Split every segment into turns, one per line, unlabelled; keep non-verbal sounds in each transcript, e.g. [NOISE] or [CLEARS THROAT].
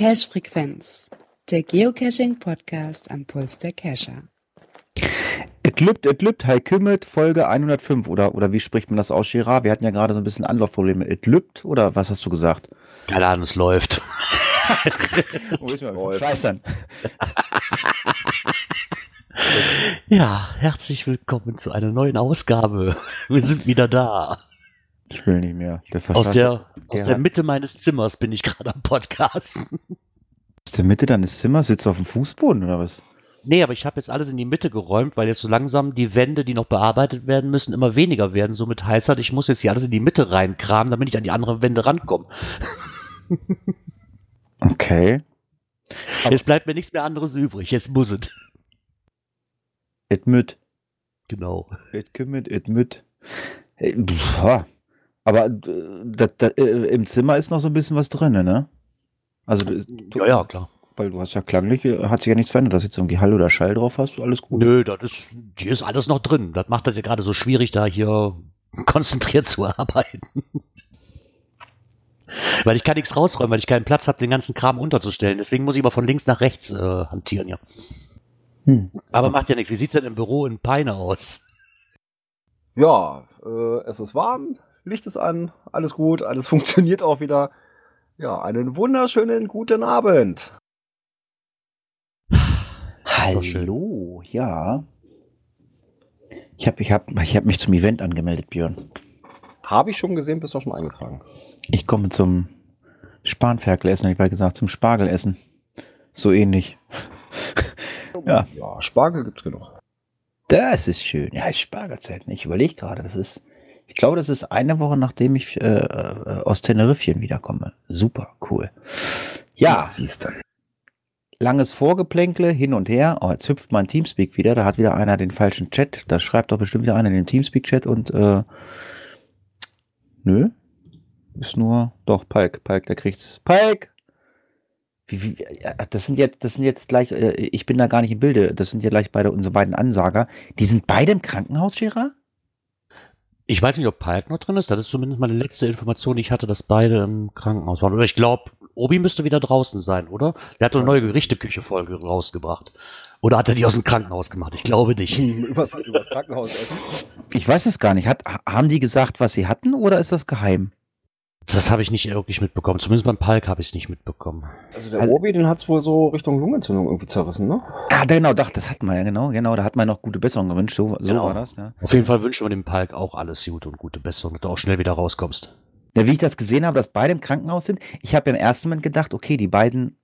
Cache Frequenz, der Geocaching-Podcast am Puls der Cacher.
Et lübt, et lübt, Hei Kümmet, Folge 105. Oder, oder wie spricht man das aus, Girard? Wir hatten ja gerade so ein bisschen Anlaufprobleme. Et lübt oder was hast du gesagt?
Keine Ahnung, es läuft.
Wo ist man? Scheißern. [LAUGHS]
Ja, herzlich willkommen zu einer neuen Ausgabe. Wir sind wieder da.
Ich will nicht mehr. Der
Aus
Verschleiß-
der, aus
der
der Mitte meines Zimmers bin ich gerade am Podcasten.
Aus der Mitte deines Zimmers sitzt du auf dem Fußboden oder was?
Nee, aber ich habe jetzt alles in die Mitte geräumt, weil jetzt so langsam die Wände, die noch bearbeitet werden müssen, immer weniger werden. Somit heißt das, ich muss jetzt hier alles in die Mitte reinkramen, damit ich an die anderen Wände rankomme. [LAUGHS]
Okay. Aber-
Jetzt bleibt mir nichts mehr anderes übrig. Jetzt muss es.
Et müt.
Genau.
Et Kümmet, et müt. Äh. Aber äh, das, das, äh, im Zimmer ist noch so ein bisschen was drin, ne? Also, du-
Ja, ja, klar.
weil du hast ja klanglich, hat sich ja nichts verändert, dass jetzt irgendwie Hall oder Schall drauf hast, alles gut.
Nö, das ist, hier ist alles noch drin. Das macht das ja gerade so schwierig, da hier konzentriert [LAUGHS] zu arbeiten. Weil ich kann nichts rausräumen, weil ich keinen Platz habe, den ganzen Kram unterzustellen. Deswegen muss ich immer von links nach rechts äh, hantieren, ja.
Hm.
Aber macht ja nichts. Wie sieht's denn im Büro in Peine aus?
Ja, äh, es ist warm, Licht ist an, alles gut, alles [LAUGHS] funktioniert auch wieder. Ja, einen wunderschönen guten Abend.
Hallo, ja. Ich habe ich hab, ich hab mich zum Event angemeldet, Björn.
Habe ich schon gesehen, bist du auch schon eingetragen.
Ich komme zum Spanferkel-Essen, hätte ich mal gesagt, zum Spargelessen. So ähnlich. [LAUGHS] Ja.
Ja, Spargel gibt's genug.
Das ist schön. Ja, Spargelzeit. Ich überlege gerade, das ist, ich glaube, das ist eine Woche, nachdem ich äh, äh, aus Teneriffchen wiederkomme. Super, cool. Ja,
siehst du.
langes Vorgeplänkle, hin und her. Oh, jetzt hüpft mein Teamspeak wieder. Da hat wieder einer den falschen Chat. Da schreibt doch bestimmt wieder einer in den Teamspeak-Chat und äh, nö. Ist nur, doch, Palk, Palk, der kriegt's. Palk! Wie, wie, das sind jetzt, das sind jetzt gleich, äh, ich bin da gar nicht im Bilde. Das sind ja gleich beide unsere beiden Ansager. Die sind beide im Krankenhaus, Gerard?
Ich weiß nicht, ob Palk noch drin ist. Das ist zumindest meine letzte Information, die ich hatte, dass beide im Krankenhaus waren. Oder ich glaube, Obi müsste wieder draußen sein, oder? Der hat doch eine neue Gerichteküche-Folge rausgebracht. Oder hat er die aus dem Krankenhaus gemacht? Ich glaube nicht. [LAUGHS]
übers, übers Krankenhaus essen.
Ich weiß es gar nicht. Hat, ha- haben die gesagt, was sie hatten oder ist das geheim?
Das habe ich nicht wirklich mitbekommen. Zumindest beim Palk habe ich es nicht mitbekommen.
Also der
Also-
Obi, den hat's wohl so Richtung Lungenentzündung irgendwie zerrissen, ne?
Ah, genau, doch, das hatten wir ja, genau, genau. Da hat man noch gute Besserung gewünscht. So, so
Genau.
war das, ja.
Auf jeden Fall wünschen wir dem Palk auch alles Gute und gute Besserung, dass du auch schnell wieder rauskommst.
Ja, wie ich das gesehen habe, dass beide im Krankenhaus sind, ich habe im ersten Moment gedacht, okay, die beiden,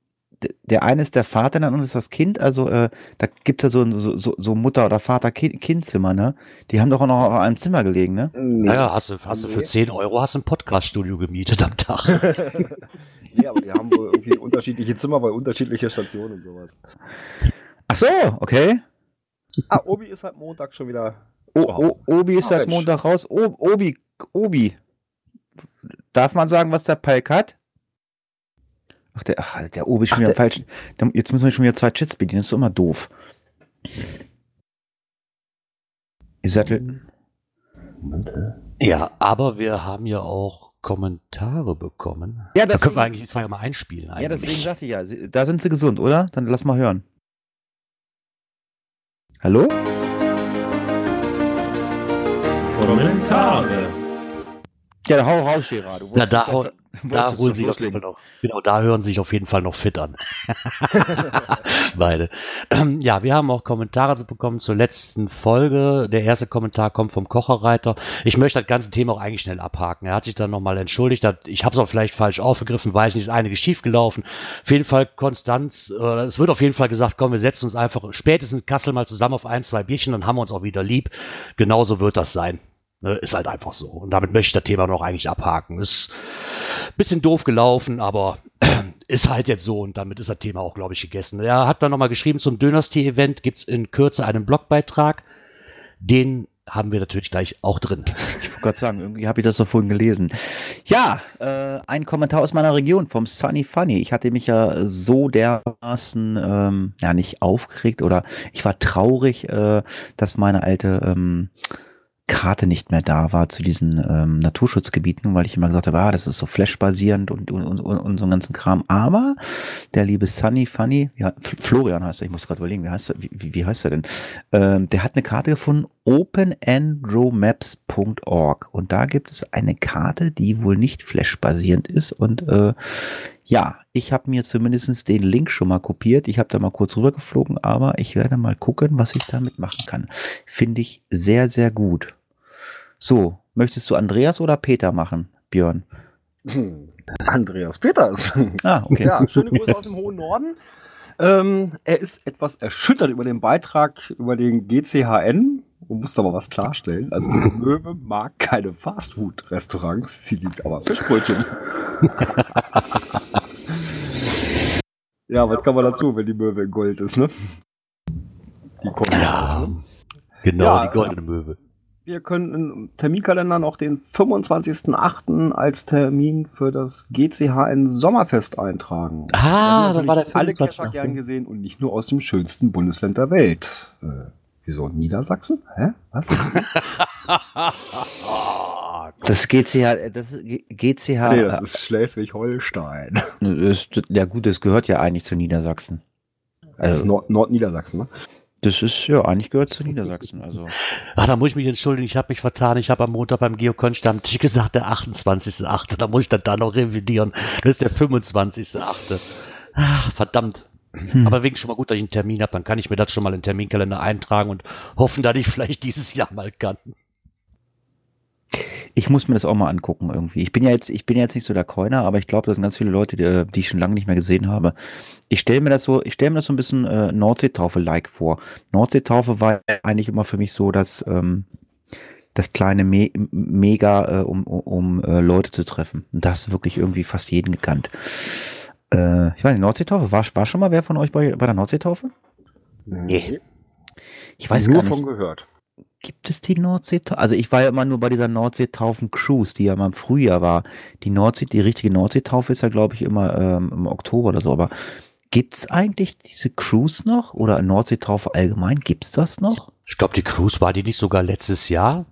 der eine ist der Vater, der andere ist das Kind, also äh, da gibt's ja so, so, so, so Mutter- oder Vater-Kind-Zimmer, ne? Die haben doch auch noch auf einem Zimmer gelegen, ne?
Naja, hast du, hast du für
Nee.
10 Euro hast du ein Podcast-Studio gemietet am Tag. [LAUGHS]
nee, aber die haben wohl irgendwie unterschiedliche Zimmer bei unterschiedliche Stationen und sowas.
Ach so, okay.
Ah, Obi ist halt Montag schon wieder.
O, o. Obi ist seit
Mensch.
Montag raus. O, Obi, Obi. Darf man sagen, was der Palk hat? Ach, der, ach, der Obi ist schon wieder im
der-
falschen. Der, jetzt müssen wir schon wieder zwei Chats bedienen, das ist immer doof. Ihr seid,
Moment, hä?
ja, aber wir haben ja auch Kommentare bekommen.
Ja,
da
das-
können wir eigentlich zwei mal einspielen. Eigentlich.
Ja, deswegen sagte ich ja, da sind sie gesund, oder? Dann lass mal hören. Hallo?
Kommentare.
Ja, hau raus, Gerard. Du
Na, da, da
jetzt
holen sich auf jeden. Fall noch, genau, da hören sich auf jeden Fall noch fit an. [LAUGHS] Beide. Ähm, ja, wir haben auch Kommentare bekommen zur letzten Folge. Der erste Kommentar kommt vom Kocherreiter. Ich möchte das ganze Thema auch eigentlich schnell abhaken. Er hat sich dann nochmal entschuldigt. Hat, ich habe es auch vielleicht falsch aufgegriffen, weiß nicht, ist einiges schiefgelaufen. Auf jeden Fall Konstanz, äh, es wird auf jeden Fall gesagt, komm, wir setzen uns einfach spätestens Kassel mal zusammen auf ein, zwei Bierchen, dann haben wir uns auch wieder lieb. Genauso wird das sein. Ne, ist halt einfach so. Und damit möchte ich das Thema noch eigentlich abhaken. Ist ein bisschen doof gelaufen, aber [CLEARS THROAT] ist halt jetzt so und damit ist das Thema auch, glaube ich, gegessen. Er hat dann nochmal geschrieben, zum Dynasty-Event gibt es in Kürze einen Blogbeitrag. Den haben wir natürlich gleich auch drin. [LAUGHS]
Ich wollte gerade sagen, irgendwie habe ich das doch vorhin gelesen. Ja, äh, ein Kommentar aus meiner Region vom Sunny Funny. Ich hatte mich ja so dermaßen, ähm, ja nicht aufgeregt oder ich war traurig, äh, dass meine alte ähm, Karte nicht mehr da war zu diesen ähm, Naturschutzgebieten, weil ich immer gesagt habe, ah, das ist so flashbasierend und, und, und, und so einen ganzen Kram. Aber der liebe Sunny Funny, ja, Florian heißt er, ich muss gerade überlegen, wie heißt er, wie, wie heißt er denn? Ähm, der hat eine Karte gefunden, openandromaps.org und da gibt es eine Karte, die wohl nicht flashbasierend ist und äh, ja, ich habe mir zumindestens den Link schon mal kopiert. Ich habe da mal kurz rübergeflogen, aber ich werde mal gucken, was ich damit machen kann. Finde ich sehr, sehr gut. So, möchtest du Andreas oder Peter machen, Björn?
Hm. Andreas Peters.
Ah, okay.
Ja, schöne Grüße aus dem hohen Norden. Ähm, er ist etwas erschüttert über den Beitrag über den GCHN und muss aber was klarstellen. Also Möwe mag keine Fastfood-Restaurants, sie liebt aber Fischbrötchen. [LAUGHS] ja, was kann man dazu, wenn die Möwe in Gold ist, ne?
Die kommt ja, raus, ne? Genau, ja, die goldene Möwe.
Wir können im Terminkalender noch den 25.08. als Termin für das GCHN Sommerfest eintragen.
Ah, da war der
alle Kescher gern gesehen und nicht nur aus dem schönsten Bundesland der Welt. Äh, wieso Niedersachsen? Hä? Was? [LAUGHS]
das GCH, das GCH.
Nee, das ist Schleswig-Holstein. [LAUGHS]
Ja gut, das gehört ja eigentlich zu Niedersachsen.
Also Nord Nordniedersachsen, ne?
Das ist ja eigentlich gehört zu Niedersachsen. Also.
Ach, da muss ich mich entschuldigen, ich habe mich vertan. Ich habe am Montag beim Geokonstammtisch gesagt, der 28.8. Da muss ich dann da noch revidieren. Das ist der 25.8. Ach, verdammt. Hm. Aber wegen schon mal gut, dass ich einen Termin habe, dann kann ich mir das schon mal in den Terminkalender eintragen und hoffen, dass ich vielleicht dieses Jahr mal kann.
Ich muss mir das auch mal angucken irgendwie. Ich bin ja jetzt, ich bin jetzt nicht so der Coiner, aber ich glaube, das sind ganz viele Leute, die, die ich schon lange nicht mehr gesehen habe. Ich stelle mir das so, ich stelle mir das so ein bisschen äh, Nordseetaufe-like vor. Nordseetaufe war eigentlich immer für mich so, dass ähm, das kleine Me Mega, äh, um, um äh, Leute zu treffen. Und das ist wirklich irgendwie fast jeden gekannt. Äh, ich weiß nicht, Nordseetaufe, war, war schon mal wer von euch bei, bei der Nordseetaufe?
Nee.
Ich weiß
Nur
gar nicht.
von gehört.
Gibt es die Nordseetaufe? Also ich war ja immer nur bei dieser Nordseetaufen-Cruise, die ja mal im Frühjahr war. Die Nordsee, die richtige Nordseetaufe ist ja, glaube ich, immer ähm, im Oktober oder so. Aber gibt es eigentlich diese Cruise noch? Oder Nordseetaufe allgemein? Gibt es das noch?
Ich glaube, die Cruise war die nicht sogar letztes Jahr?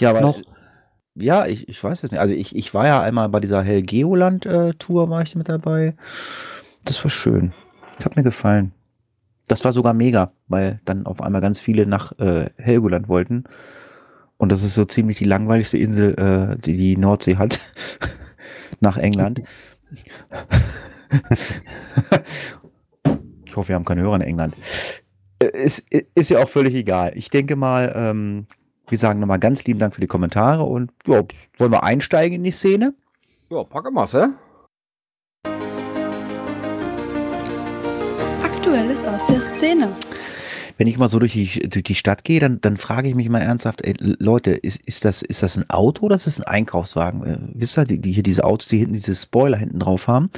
Ja, aber
Noch?
Ja, ich, ich weiß es nicht. Also ich, ich war ja einmal bei dieser Helgeoland-Tour, war ich mit dabei. Das war schön. Hat mir gefallen. Das war sogar mega, weil dann auf einmal ganz viele nach äh, Helgoland wollten. Und das ist so ziemlich die langweiligste Insel, äh, die die Nordsee hat. [LAUGHS] nach England. ich hoffe, wir haben keine Hörer in England. Äh, Ist, ist ja auch völlig egal. Ich denke mal, ähm, wir sagen nochmal ganz lieben Dank für die Kommentare und ja, wollen wir einsteigen in die Szene?
Ja, packe mal's, hä?
Aktuelles aus der Szene.
Wenn ich mal so durch die, durch die Stadt gehe, dann, dann frage ich mich mal ernsthaft, ey, Leute, ist, ist, das, ist das ein Auto oder ist das ein Einkaufswagen? Äh, wisst ihr, die, die hier diese Autos, die hinten diese Spoiler hinten drauf haben,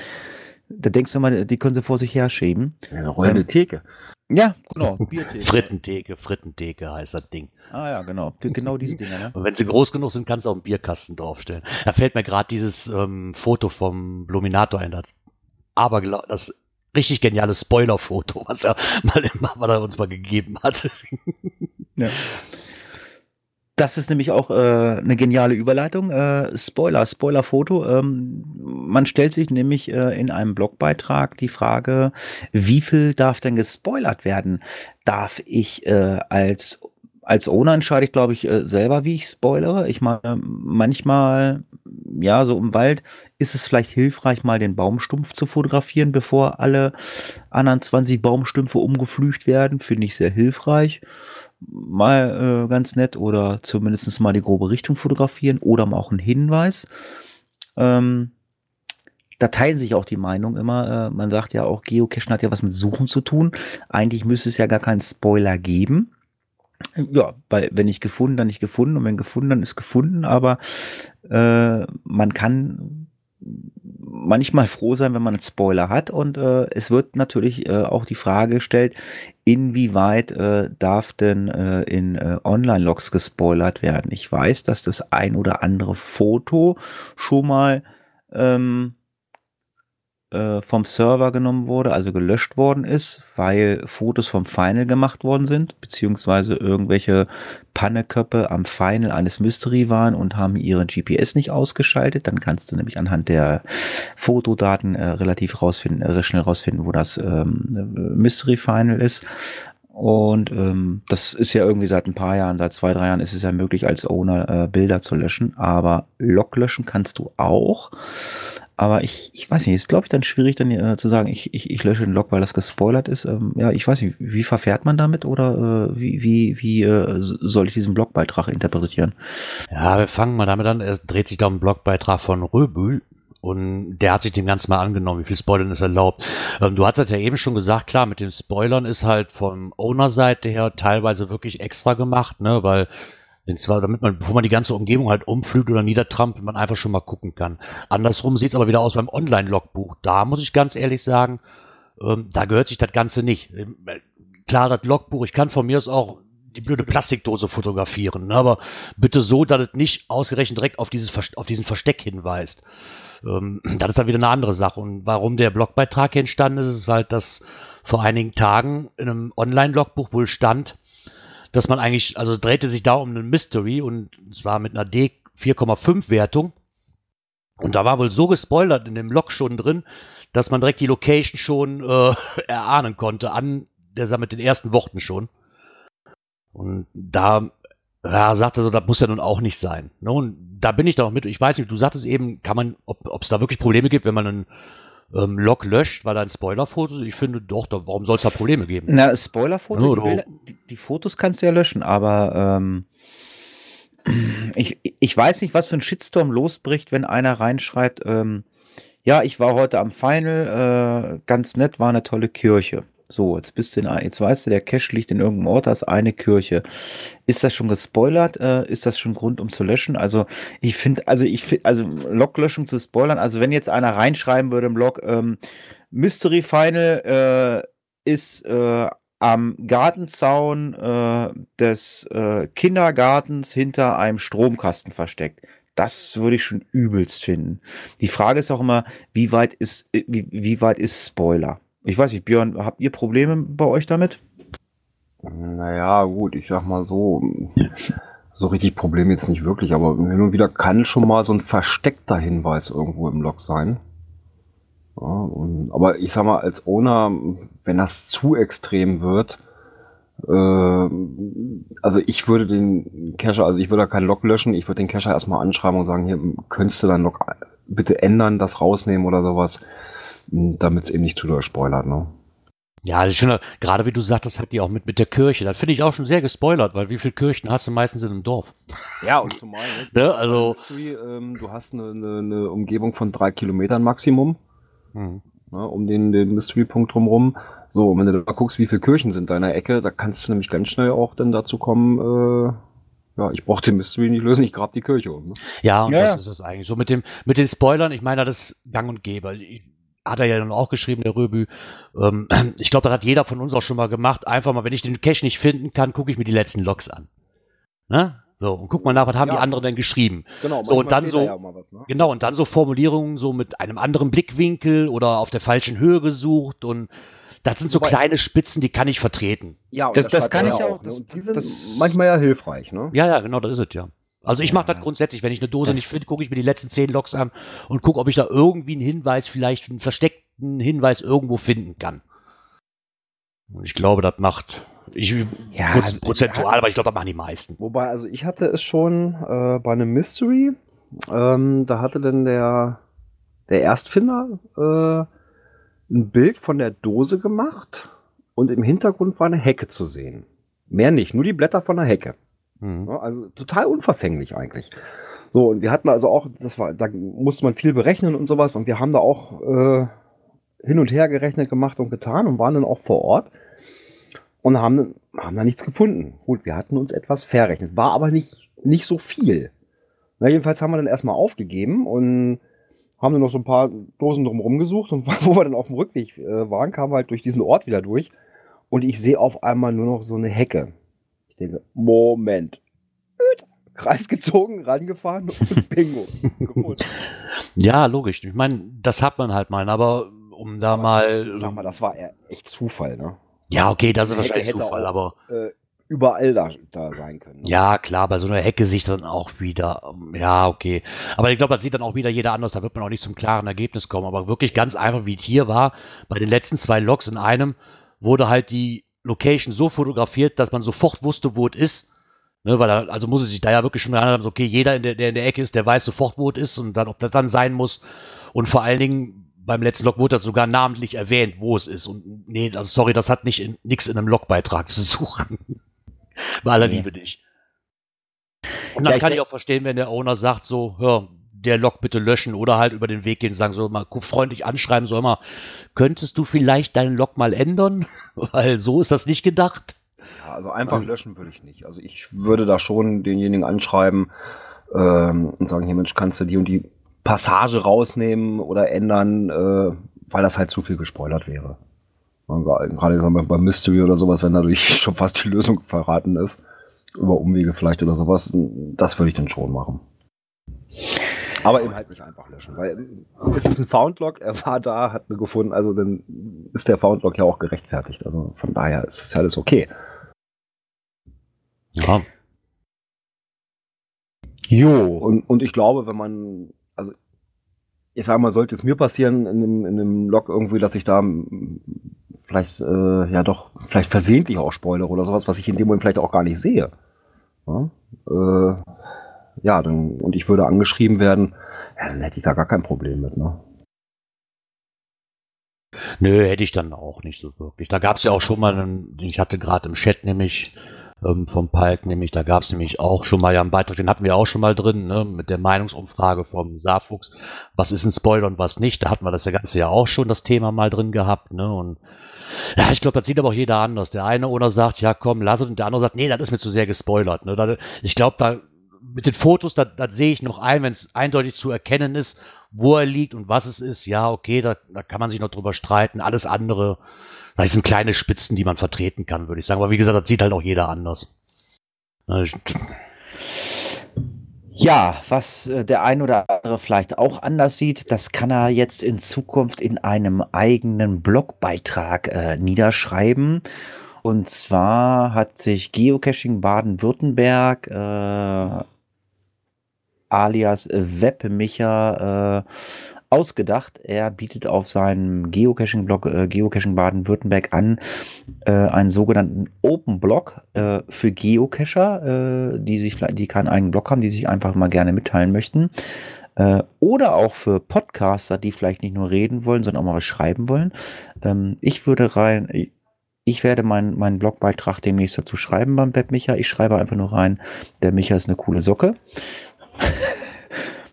da denkst du mal, die können sie vor sich her schieben.
Eine rollende Theke.
Ja, genau. Biertheke.
Frittentheke, Frittentheke heißt das Ding.
Ah ja, genau. Genau diese Dinger, ne?
Und wenn sie groß genug sind, kannst du auch einen Bierkasten draufstellen. Da fällt mir gerade dieses ähm, Foto vom Bluminator ein. Das, aber das richtig geniale Spoiler-Foto, was er [LAUGHS] mal was er uns mal gegeben hat.
Ja. Das ist nämlich auch äh, eine geniale Überleitung. Äh, Spoiler, Spoiler-Foto. Ähm, man stellt sich nämlich äh, in einem Blogbeitrag die Frage, wie viel darf denn gespoilert werden? Darf ich äh, als als Owner entscheide ich, glaube ich, äh, selber, wie ich spoilere. Ich meine, manchmal, ja, so im Wald ist es vielleicht hilfreich, mal den Baumstumpf zu fotografieren, bevor alle anderen 20 Baumstümpfe umgepflügt werden. Finde ich sehr hilfreich mal äh, ganz nett oder zumindest mal die grobe Richtung fotografieren oder mal auch einen Hinweis. Ähm, da teilen sich auch die Meinungen immer. Äh, man sagt ja auch, Geocachen hat ja was mit Suchen zu tun. Eigentlich müsste es ja gar keinen Spoiler geben. Ja, weil wenn nicht gefunden, dann nicht gefunden und wenn gefunden, dann ist gefunden. Aber äh, man kann manchmal froh sein, wenn man einen Spoiler hat. Und äh, es wird natürlich äh, auch die Frage gestellt, inwieweit äh, darf denn äh, in äh, Online-Logs gespoilert werden? Ich weiß, dass das ein oder andere Foto schon mal ähm, äh, vom Server genommen wurde, also gelöscht worden ist, weil Fotos vom Final gemacht worden sind, beziehungsweise irgendwelche Panneköppe am Final eines Mystery waren und haben ihren GPS nicht ausgeschaltet. Dann kannst du nämlich anhand der Fotodaten äh, relativ rausfinden, äh, schnell rausfinden, wo das ähm, Mystery Final ist. Und ähm, das ist ja irgendwie seit ein paar Jahren, seit zwei, drei Jahren ist es ja möglich, als Owner äh, Bilder zu löschen. Aber Log löschen kannst du auch. Aber ich, ich weiß nicht, ist glaube ich dann schwierig dann äh, zu sagen, ich, ich, ich lösche den Log, weil das gespoilert ist. Ähm, ja, ich weiß nicht, wie verfährt man damit oder äh, wie, wie, wie äh, soll ich diesen Blogbeitrag interpretieren?
Ja, wir fangen mal damit an. Es dreht sich da um einen Blogbeitrag von Röbül. Und der hat sich dem Ganzen mal angenommen, wie viel Spoilern ist erlaubt. Ähm, du hast das ja eben schon gesagt, klar, mit den Spoilern ist halt vom Owner-Seite her teilweise wirklich extra gemacht, ne, weil und zwar, damit man, bevor man die ganze Umgebung halt umflügt oder niedertrampelt, man einfach schon mal gucken kann. Andersrum sieht es aber wieder aus beim Online-Logbuch. Da muss ich ganz ehrlich sagen, ähm, da gehört sich das Ganze nicht. Ähm, klar, das Logbuch, ich kann von mir aus auch die blöde Plastikdose fotografieren, ne, aber bitte so, dass es nicht ausgerechnet direkt auf, dieses, auf diesen Versteck hinweist. Ähm, [CLEARS THROAT] das ist dann wieder eine andere Sache. Und warum der Blogbeitrag entstanden ist, ist halt, dass vor einigen Tagen in einem Online-Logbuch wohl stand, dass man eigentlich, also drehte sich da um einen Mystery und zwar mit einer D 4,5 Wertung. Und da war wohl so gespoilert in dem Log schon drin, dass man direkt die Location schon äh, [LAUGHS] erahnen konnte, an der mit den ersten Worten schon. Und da ja, sagte so, das muss ja nun auch nicht sein. Ne? Und da bin ich dann auch mit. Ich weiß nicht, du sagtest eben, kann man, ob es da wirklich Probleme gibt, wenn man einen ähm, Log löscht, weil da ein Spoilerfoto ist. Ich finde doch, da, warum soll es da Probleme geben?
Na, Spoilerfoto, die, Bilder, die, die, Fotos kannst du ja löschen, aber ähm, ich, ich weiß nicht, was für ein Shitstorm losbricht, wenn einer reinschreibt, ähm, ja, ich war heute am Final, äh, ganz nett, war eine tolle Kirche. So, jetzt bist du in, jetzt weißt du, der Cache liegt in irgendeinem Ort, da ist eine Kirche. Ist das schon gespoilert? Äh, ist das schon Grund, um zu löschen? Also, ich finde, also ich finde, also Loglöschung zu spoilern, also wenn jetzt einer reinschreiben würde im Log, ähm, Mystery Final äh, ist äh, am Gartenzaun äh, des äh, Kindergartens hinter einem Stromkasten versteckt. Das würde ich schon übelst finden. Die Frage ist auch immer, wie weit ist, wie, wie weit ist Spoiler? Ich weiß nicht, Björn, habt ihr Probleme bei euch damit?
Naja, gut, ich sag mal so, so richtig Problem jetzt nicht wirklich, aber hin und wieder kann schon mal so ein versteckter Hinweis irgendwo im Log sein. Ja, und, aber ich sag mal, als Owner, wenn das zu extrem wird, äh, also ich würde den Cacher, also ich würde da keinen Log löschen, ich würde den Cacher erstmal anschreiben und sagen, hier, könntest du deinen Log bitte ändern, das rausnehmen oder sowas damit es eben nicht zu doll spoilert, ne?
Ja, ich finde, gerade wie du sagtest, hat die auch mit, mit der Kirche. Das finde ich auch schon sehr gespoilert, weil wie viele Kirchen hast du meistens in einem Dorf?
Ja, und zumal, [LAUGHS] ne? also, ähm, du hast eine, eine, eine, Umgebung von drei Kilometern Maximum, mhm. ne, um den, den Mystery-Punkt drumherum. So, und wenn du da guckst, wie viele Kirchen sind in deiner Ecke, da kannst du nämlich ganz schnell auch dann dazu kommen, äh, ja, ich brauche den Mystery nicht lösen, ich grab die Kirche um. Ne?
Ja, und ja. das ist es eigentlich. So mit dem, mit den Spoilern, ich meine, das ist gang und gäbe. Ich, hat er ja dann auch geschrieben, der Röbü. Ähm, [CLEARS THROAT] ich glaube, das hat jeder von uns auch schon mal gemacht. Einfach mal, wenn ich den Cache nicht finden kann, gucke ich mir die letzten Logs an. Ne? So, und guck mal nach, was haben ja. die anderen denn geschrieben? Genau, so, und dann so, ja was, ne? genau, und dann so Formulierungen so mit einem anderen Blickwinkel oder auf der falschen Höhe gesucht und das sind so Wobei, kleine Spitzen, die kann ich vertreten.
Ja, das, das, das kann ich auch. Ne? Das, die sind das, manchmal ja hilfreich, ne?
Ja, ja, genau, das ist es ja. Also ich mache das grundsätzlich, wenn ich eine Dose das nicht finde, gucke ich mir die letzten zehn Logs an und gucke, ob ich da irgendwie einen Hinweis, vielleicht einen versteckten Hinweis irgendwo finden kann. Und ich glaube, das macht ich, ja, also, prozentual, ja, aber ich glaube, das machen die meisten.
Wobei, also ich hatte es schon äh, bei einem Mystery, ähm, da hatte dann der, der Erstfinder äh, ein Bild von der Dose gemacht und im Hintergrund war eine Hecke zu sehen. Mehr nicht, nur die Blätter von der Hecke. Mhm. Also total unverfänglich eigentlich. So, und wir hatten also auch, das war, da musste man viel berechnen und sowas, und wir haben da auch äh, hin und her gerechnet, gemacht und getan und waren dann auch vor Ort und haben, haben da nichts gefunden. Gut, wir hatten uns etwas verrechnet, war aber nicht, nicht so viel. Na, jedenfalls haben wir dann erstmal aufgegeben und haben dann noch so ein paar Dosen drumherum gesucht und [LAUGHS] wo wir dann auf dem Rückweg äh, waren, kamen wir halt durch diesen Ort wieder durch und ich sehe auf einmal nur noch so eine Hecke. Denke, Moment. Kreis gezogen, rangefahren und [LAUGHS] Bingo.
Ja, logisch. Ich meine, das hat man halt mal, aber um da mal.
Sag mal, das war echt Zufall, ne?
Ja, okay, das ist wahrscheinlich
hätte
Zufall,
auch,
aber.
Äh, überall da, da sein können. Ne?
Ja, klar, bei so einer Hecke sich dann auch wieder, ähm, ja, okay. Aber ich glaube, das sieht dann auch wieder jeder anders, da wird man auch nicht zum klaren Ergebnis kommen. Aber wirklich ganz einfach, wie es hier war, bei den letzten zwei Logs in einem wurde halt die Location so fotografiert, dass man sofort wusste, wo es ist. Ne, weil er, also muss es sich da ja wirklich schon haben, okay, jeder, in der, der in der Ecke ist, der weiß sofort, wo es ist und dann, ob das dann sein muss. Und vor allen Dingen, beim letzten Log wurde das sogar namentlich erwähnt, wo es ist. Und nee, also sorry, das hat nicht nichts in einem Logbeitrag zu suchen. [LAUGHS] Bei aller
Nee.
Liebe nicht. Und das
Ja, ich
kann ich auch verstehen, wenn der Owner sagt, so, hör, der Log bitte löschen oder halt über den Weg gehen und sagen, so mal freundlich anschreiben, so immer, könntest du vielleicht deinen Log mal ändern? [LAUGHS] Weil so ist das nicht gedacht.
Ja, also einfach löschen würde ich nicht. Also ich würde da schon denjenigen anschreiben ähm, und sagen, hier Mensch, kannst du die und die Passage rausnehmen oder ändern, äh, weil das halt zu viel gespoilert wäre. Und Gerade wir, beim Mystery oder sowas, wenn dadurch [LAUGHS] schon fast die Lösung verraten ist, über Umwege vielleicht oder sowas, das würde ich dann schon machen. Aber eben halt nicht einfach löschen, weil es ist ein Foundlog, er war da, hat mir gefunden, also dann ist der Foundlog ja auch gerechtfertigt. Also von daher ist es ja alles okay.
Ja,
Jo.
Und, und ich glaube, wenn man, also ich sage mal, sollte es mir passieren in einem, in einem Log irgendwie, dass ich da mm, vielleicht, äh, ja doch, vielleicht versehentlich auch spoilere oder sowas, was ich in dem Moment vielleicht auch gar nicht sehe. Ja, äh, ja dann, und ich würde angeschrieben werden, ja, dann hätte ich da gar kein Problem mit, ne?
Nö, hätte ich dann auch nicht so wirklich. Da gab es ja auch schon mal, einen, ich hatte gerade im Chat nämlich ähm, vom Palk, nämlich, da gab es nämlich auch schon mal ja einen Beitrag, den hatten wir auch schon mal drin, ne, mit der Meinungsumfrage vom Saarfuchs, was ist ein Spoiler und was nicht. Da hatten wir das ja ganze ja auch schon das Thema mal drin gehabt, ne? Und ja, ich glaube, das sieht aber auch jeder anders. Der eine oder sagt, ja komm, lass es, und der andere sagt, nee, das ist mir zu sehr gespoilert. Ne? Ich glaube, da mit den Fotos, da, da sehe ich noch ein, wenn es eindeutig zu erkennen ist, wo er liegt und was es ist. Ja, okay, da, da kann man sich noch drüber streiten. Alles andere, das sind kleine Spitzen, die man vertreten kann, würde ich sagen. Aber wie gesagt, das sieht halt auch jeder anders.
Ja, was äh, der ein oder andere vielleicht auch anders sieht, das kann er jetzt in Zukunft in einem eigenen Blogbeitrag äh, niederschreiben. Und zwar hat sich Geocaching Baden-Württemberg äh, alias Webmicha äh, ausgedacht. Er bietet auf seinem Geocaching-Blog äh, Geocaching Baden-Württemberg an, äh, einen sogenannten Open Blog äh, für Geocacher, äh, die sich die keinen eigenen Blog haben, die sich einfach mal gerne mitteilen möchten. Äh, oder auch für Podcaster, die vielleicht nicht nur reden wollen, sondern auch mal was schreiben wollen. Ähm, ich würde rein, ich werde meinen meinen Blogbeitrag demnächst dazu schreiben beim Web Micha. Ich schreibe einfach nur rein, der Micha ist eine coole Socke. [LAUGHS]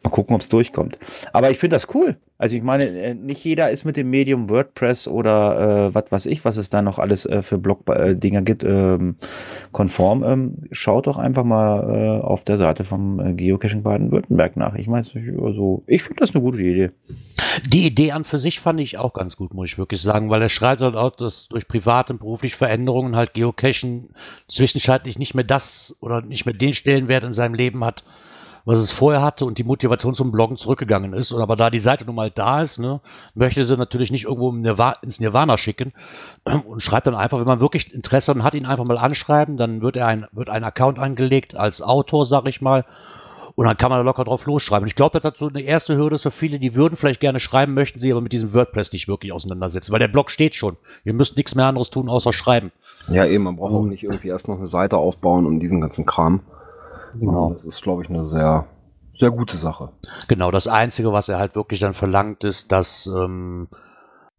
Mal gucken, ob es durchkommt. Aber ich finde das cool. Also ich meine, äh, nicht jeder ist mit dem Medium WordPress oder äh, was weiß ich, was es da noch alles äh, für Blog-Dinger gibt, ähm, konform. Ähm, schaut doch einfach mal äh, auf der Seite vom äh, Geocaching Baden-Württemberg nach. Ich meine, also, ich finde das eine gute Idee.
Die Idee an für sich fand ich auch ganz gut, muss ich wirklich sagen, weil er schreibt halt auch, dass durch private und berufliche Veränderungen halt Geocachen zwischenzeitlich nicht mehr das oder nicht mehr den Stellenwert in seinem Leben hat, was es vorher hatte und die Motivation zum Bloggen zurückgegangen ist. Und aber da die Seite nun mal da ist, ne, möchte sie natürlich nicht irgendwo ins Nirvana schicken [CLEARS THROAT] und schreibt dann einfach, wenn man wirklich Interesse hat, ihn einfach mal anschreiben, dann wird er ein, wird ein Account angelegt als Autor, sag ich mal, und dann kann man da locker drauf losschreiben. Ich glaube, das so eine erste Hürde ist für viele, die würden vielleicht gerne schreiben, möchten sie aber mit diesem WordPress nicht wirklich auseinandersetzen, weil der Blog steht schon. Ihr müsst nichts mehr anderes tun, außer schreiben.
Ja, eben, man braucht auch nicht irgendwie erst noch eine Seite aufbauen und diesen ganzen Kram.
Genau.
Das ist, glaube ich, eine sehr, sehr gute Sache.
Genau, das Einzige, was er halt wirklich dann verlangt, ist, dass ähm,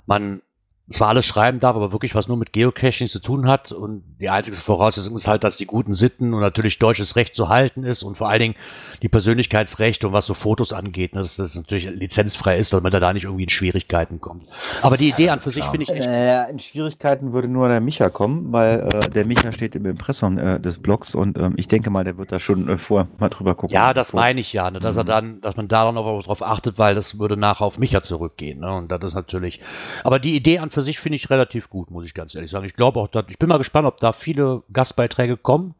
man zwar alles schreiben darf, aber wirklich was nur mit Geocaching zu tun hat. Und die einzige Voraussetzung ist halt, dass die guten Sitten und natürlich deutsches Recht zu halten ist und vor allen Dingen die Persönlichkeitsrechte und was so Fotos angeht, ne, dass das natürlich lizenzfrei ist, damit er da nicht irgendwie in Schwierigkeiten kommt. Aber die Idee an für sich finde ich echt.
Äh, in Schwierigkeiten würde nur der Micha kommen, weil äh, der Micha steht im Impressum äh, des Blogs und ähm, ich denke mal, der wird da schon äh, vorher mal drüber gucken.
Ja, das meine ich ja, ne, dass er
Mhm.
dann, dass man da dann aber drauf achtet, weil das würde nachher auf Micha zurückgehen. Ne, und das ist natürlich. Aber die Idee an für sich finde ich relativ gut, muss ich ganz ehrlich sagen. Ich glaube auch, dass, ich bin mal gespannt, ob da viele Gastbeiträge kommen.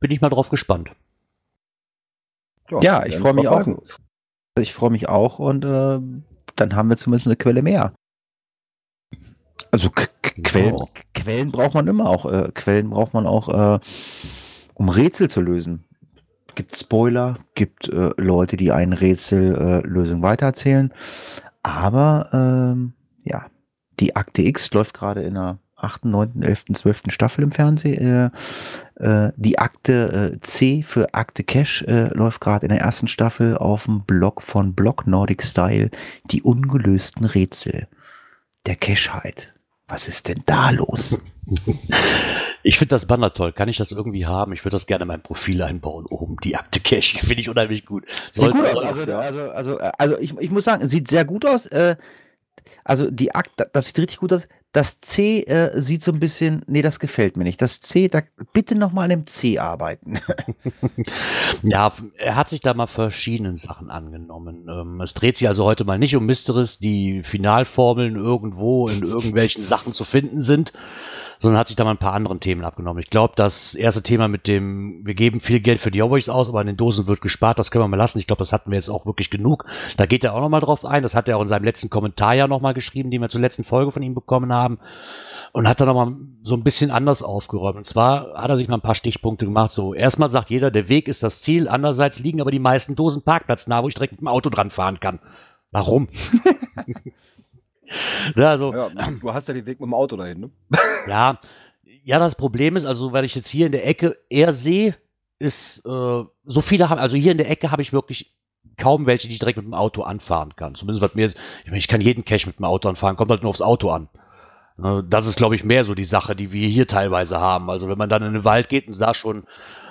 Bin ich mal drauf gespannt.
Ja, ich
werden
freue mich auch. Ich freue mich auch und äh, dann haben wir zumindest eine Quelle mehr. Also K Quellen,
Genau.
Quellen braucht man immer auch. Äh, Quellen braucht man auch, äh, um Rätsel zu lösen. Gibt Spoiler, gibt äh, Leute, die einen Rätsellösung äh, Lösung weitererzählen. Aber ähm, ja, die Akte X läuft gerade in der 8., 9., 11., 12. Staffel im Fernsehen. Äh, äh, die Akte äh, C für Akte Cash äh, läuft gerade in der ersten Staffel auf dem Blog von Blog Nordic Style. Die ungelösten Rätsel der Cashheit. Was ist denn da los? [LAUGHS]
Ich finde das Banner toll. Kann ich das irgendwie haben? Ich würde das gerne in mein Profil einbauen. Oben die Akte Cash. [LAUGHS] Finde ich unheimlich gut.
Sieht gut aus. Also, also, also, äh, also ich, ich muss sagen, sieht sehr gut aus. Äh, also die Akte, das sieht richtig gut aus. Das C äh, sieht so ein bisschen, nee, das gefällt mir nicht. Das C, da bitte noch mal an dem C arbeiten. [LAUGHS]
Ja, er hat sich da mal verschiedenen Sachen angenommen. Ähm, es dreht sich also heute mal nicht um Mysteries, die Finalformeln irgendwo in irgendwelchen Sachen zu finden sind, sondern hat sich da mal ein paar anderen Themen abgenommen. Ich glaube, das erste Thema mit dem, wir geben viel Geld für die Hobbys aus, aber an den Dosen wird gespart, das können wir mal lassen. Ich glaube, das hatten wir jetzt auch wirklich genug. Da geht er auch nochmal drauf ein. Das hat er auch in seinem letzten Kommentar ja nochmal geschrieben, den wir zur letzten Folge von ihm bekommen haben und hat dann nochmal so ein bisschen anders aufgeräumt. Und zwar hat er sich mal ein paar Stichpunkte gemacht. So, erstmal sagt jeder, der Weg ist das Ziel. Andererseits liegen aber die meisten Dosen parkplatznah, wo ich direkt mit dem Auto dran fahren kann. Warum? [LAUGHS] [LAUGHS] ja, also,
Ja, du hast ja den Weg mit dem Auto dahin, ne? [LAUGHS]
ja, ja, das Problem ist, also, weil ich jetzt hier in der Ecke eher sehe, ist, äh, so viele haben, also hier in der Ecke habe ich wirklich kaum welche, die ich direkt mit dem Auto anfahren kann. Zumindest was mir, ich, meine, ich kann jeden Cache mit dem Auto anfahren, kommt halt nur aufs Auto an. Ne, Das ist, glaube ich, mehr so die Sache, die wir hier teilweise haben. Also wenn man dann in den Wald geht und da schon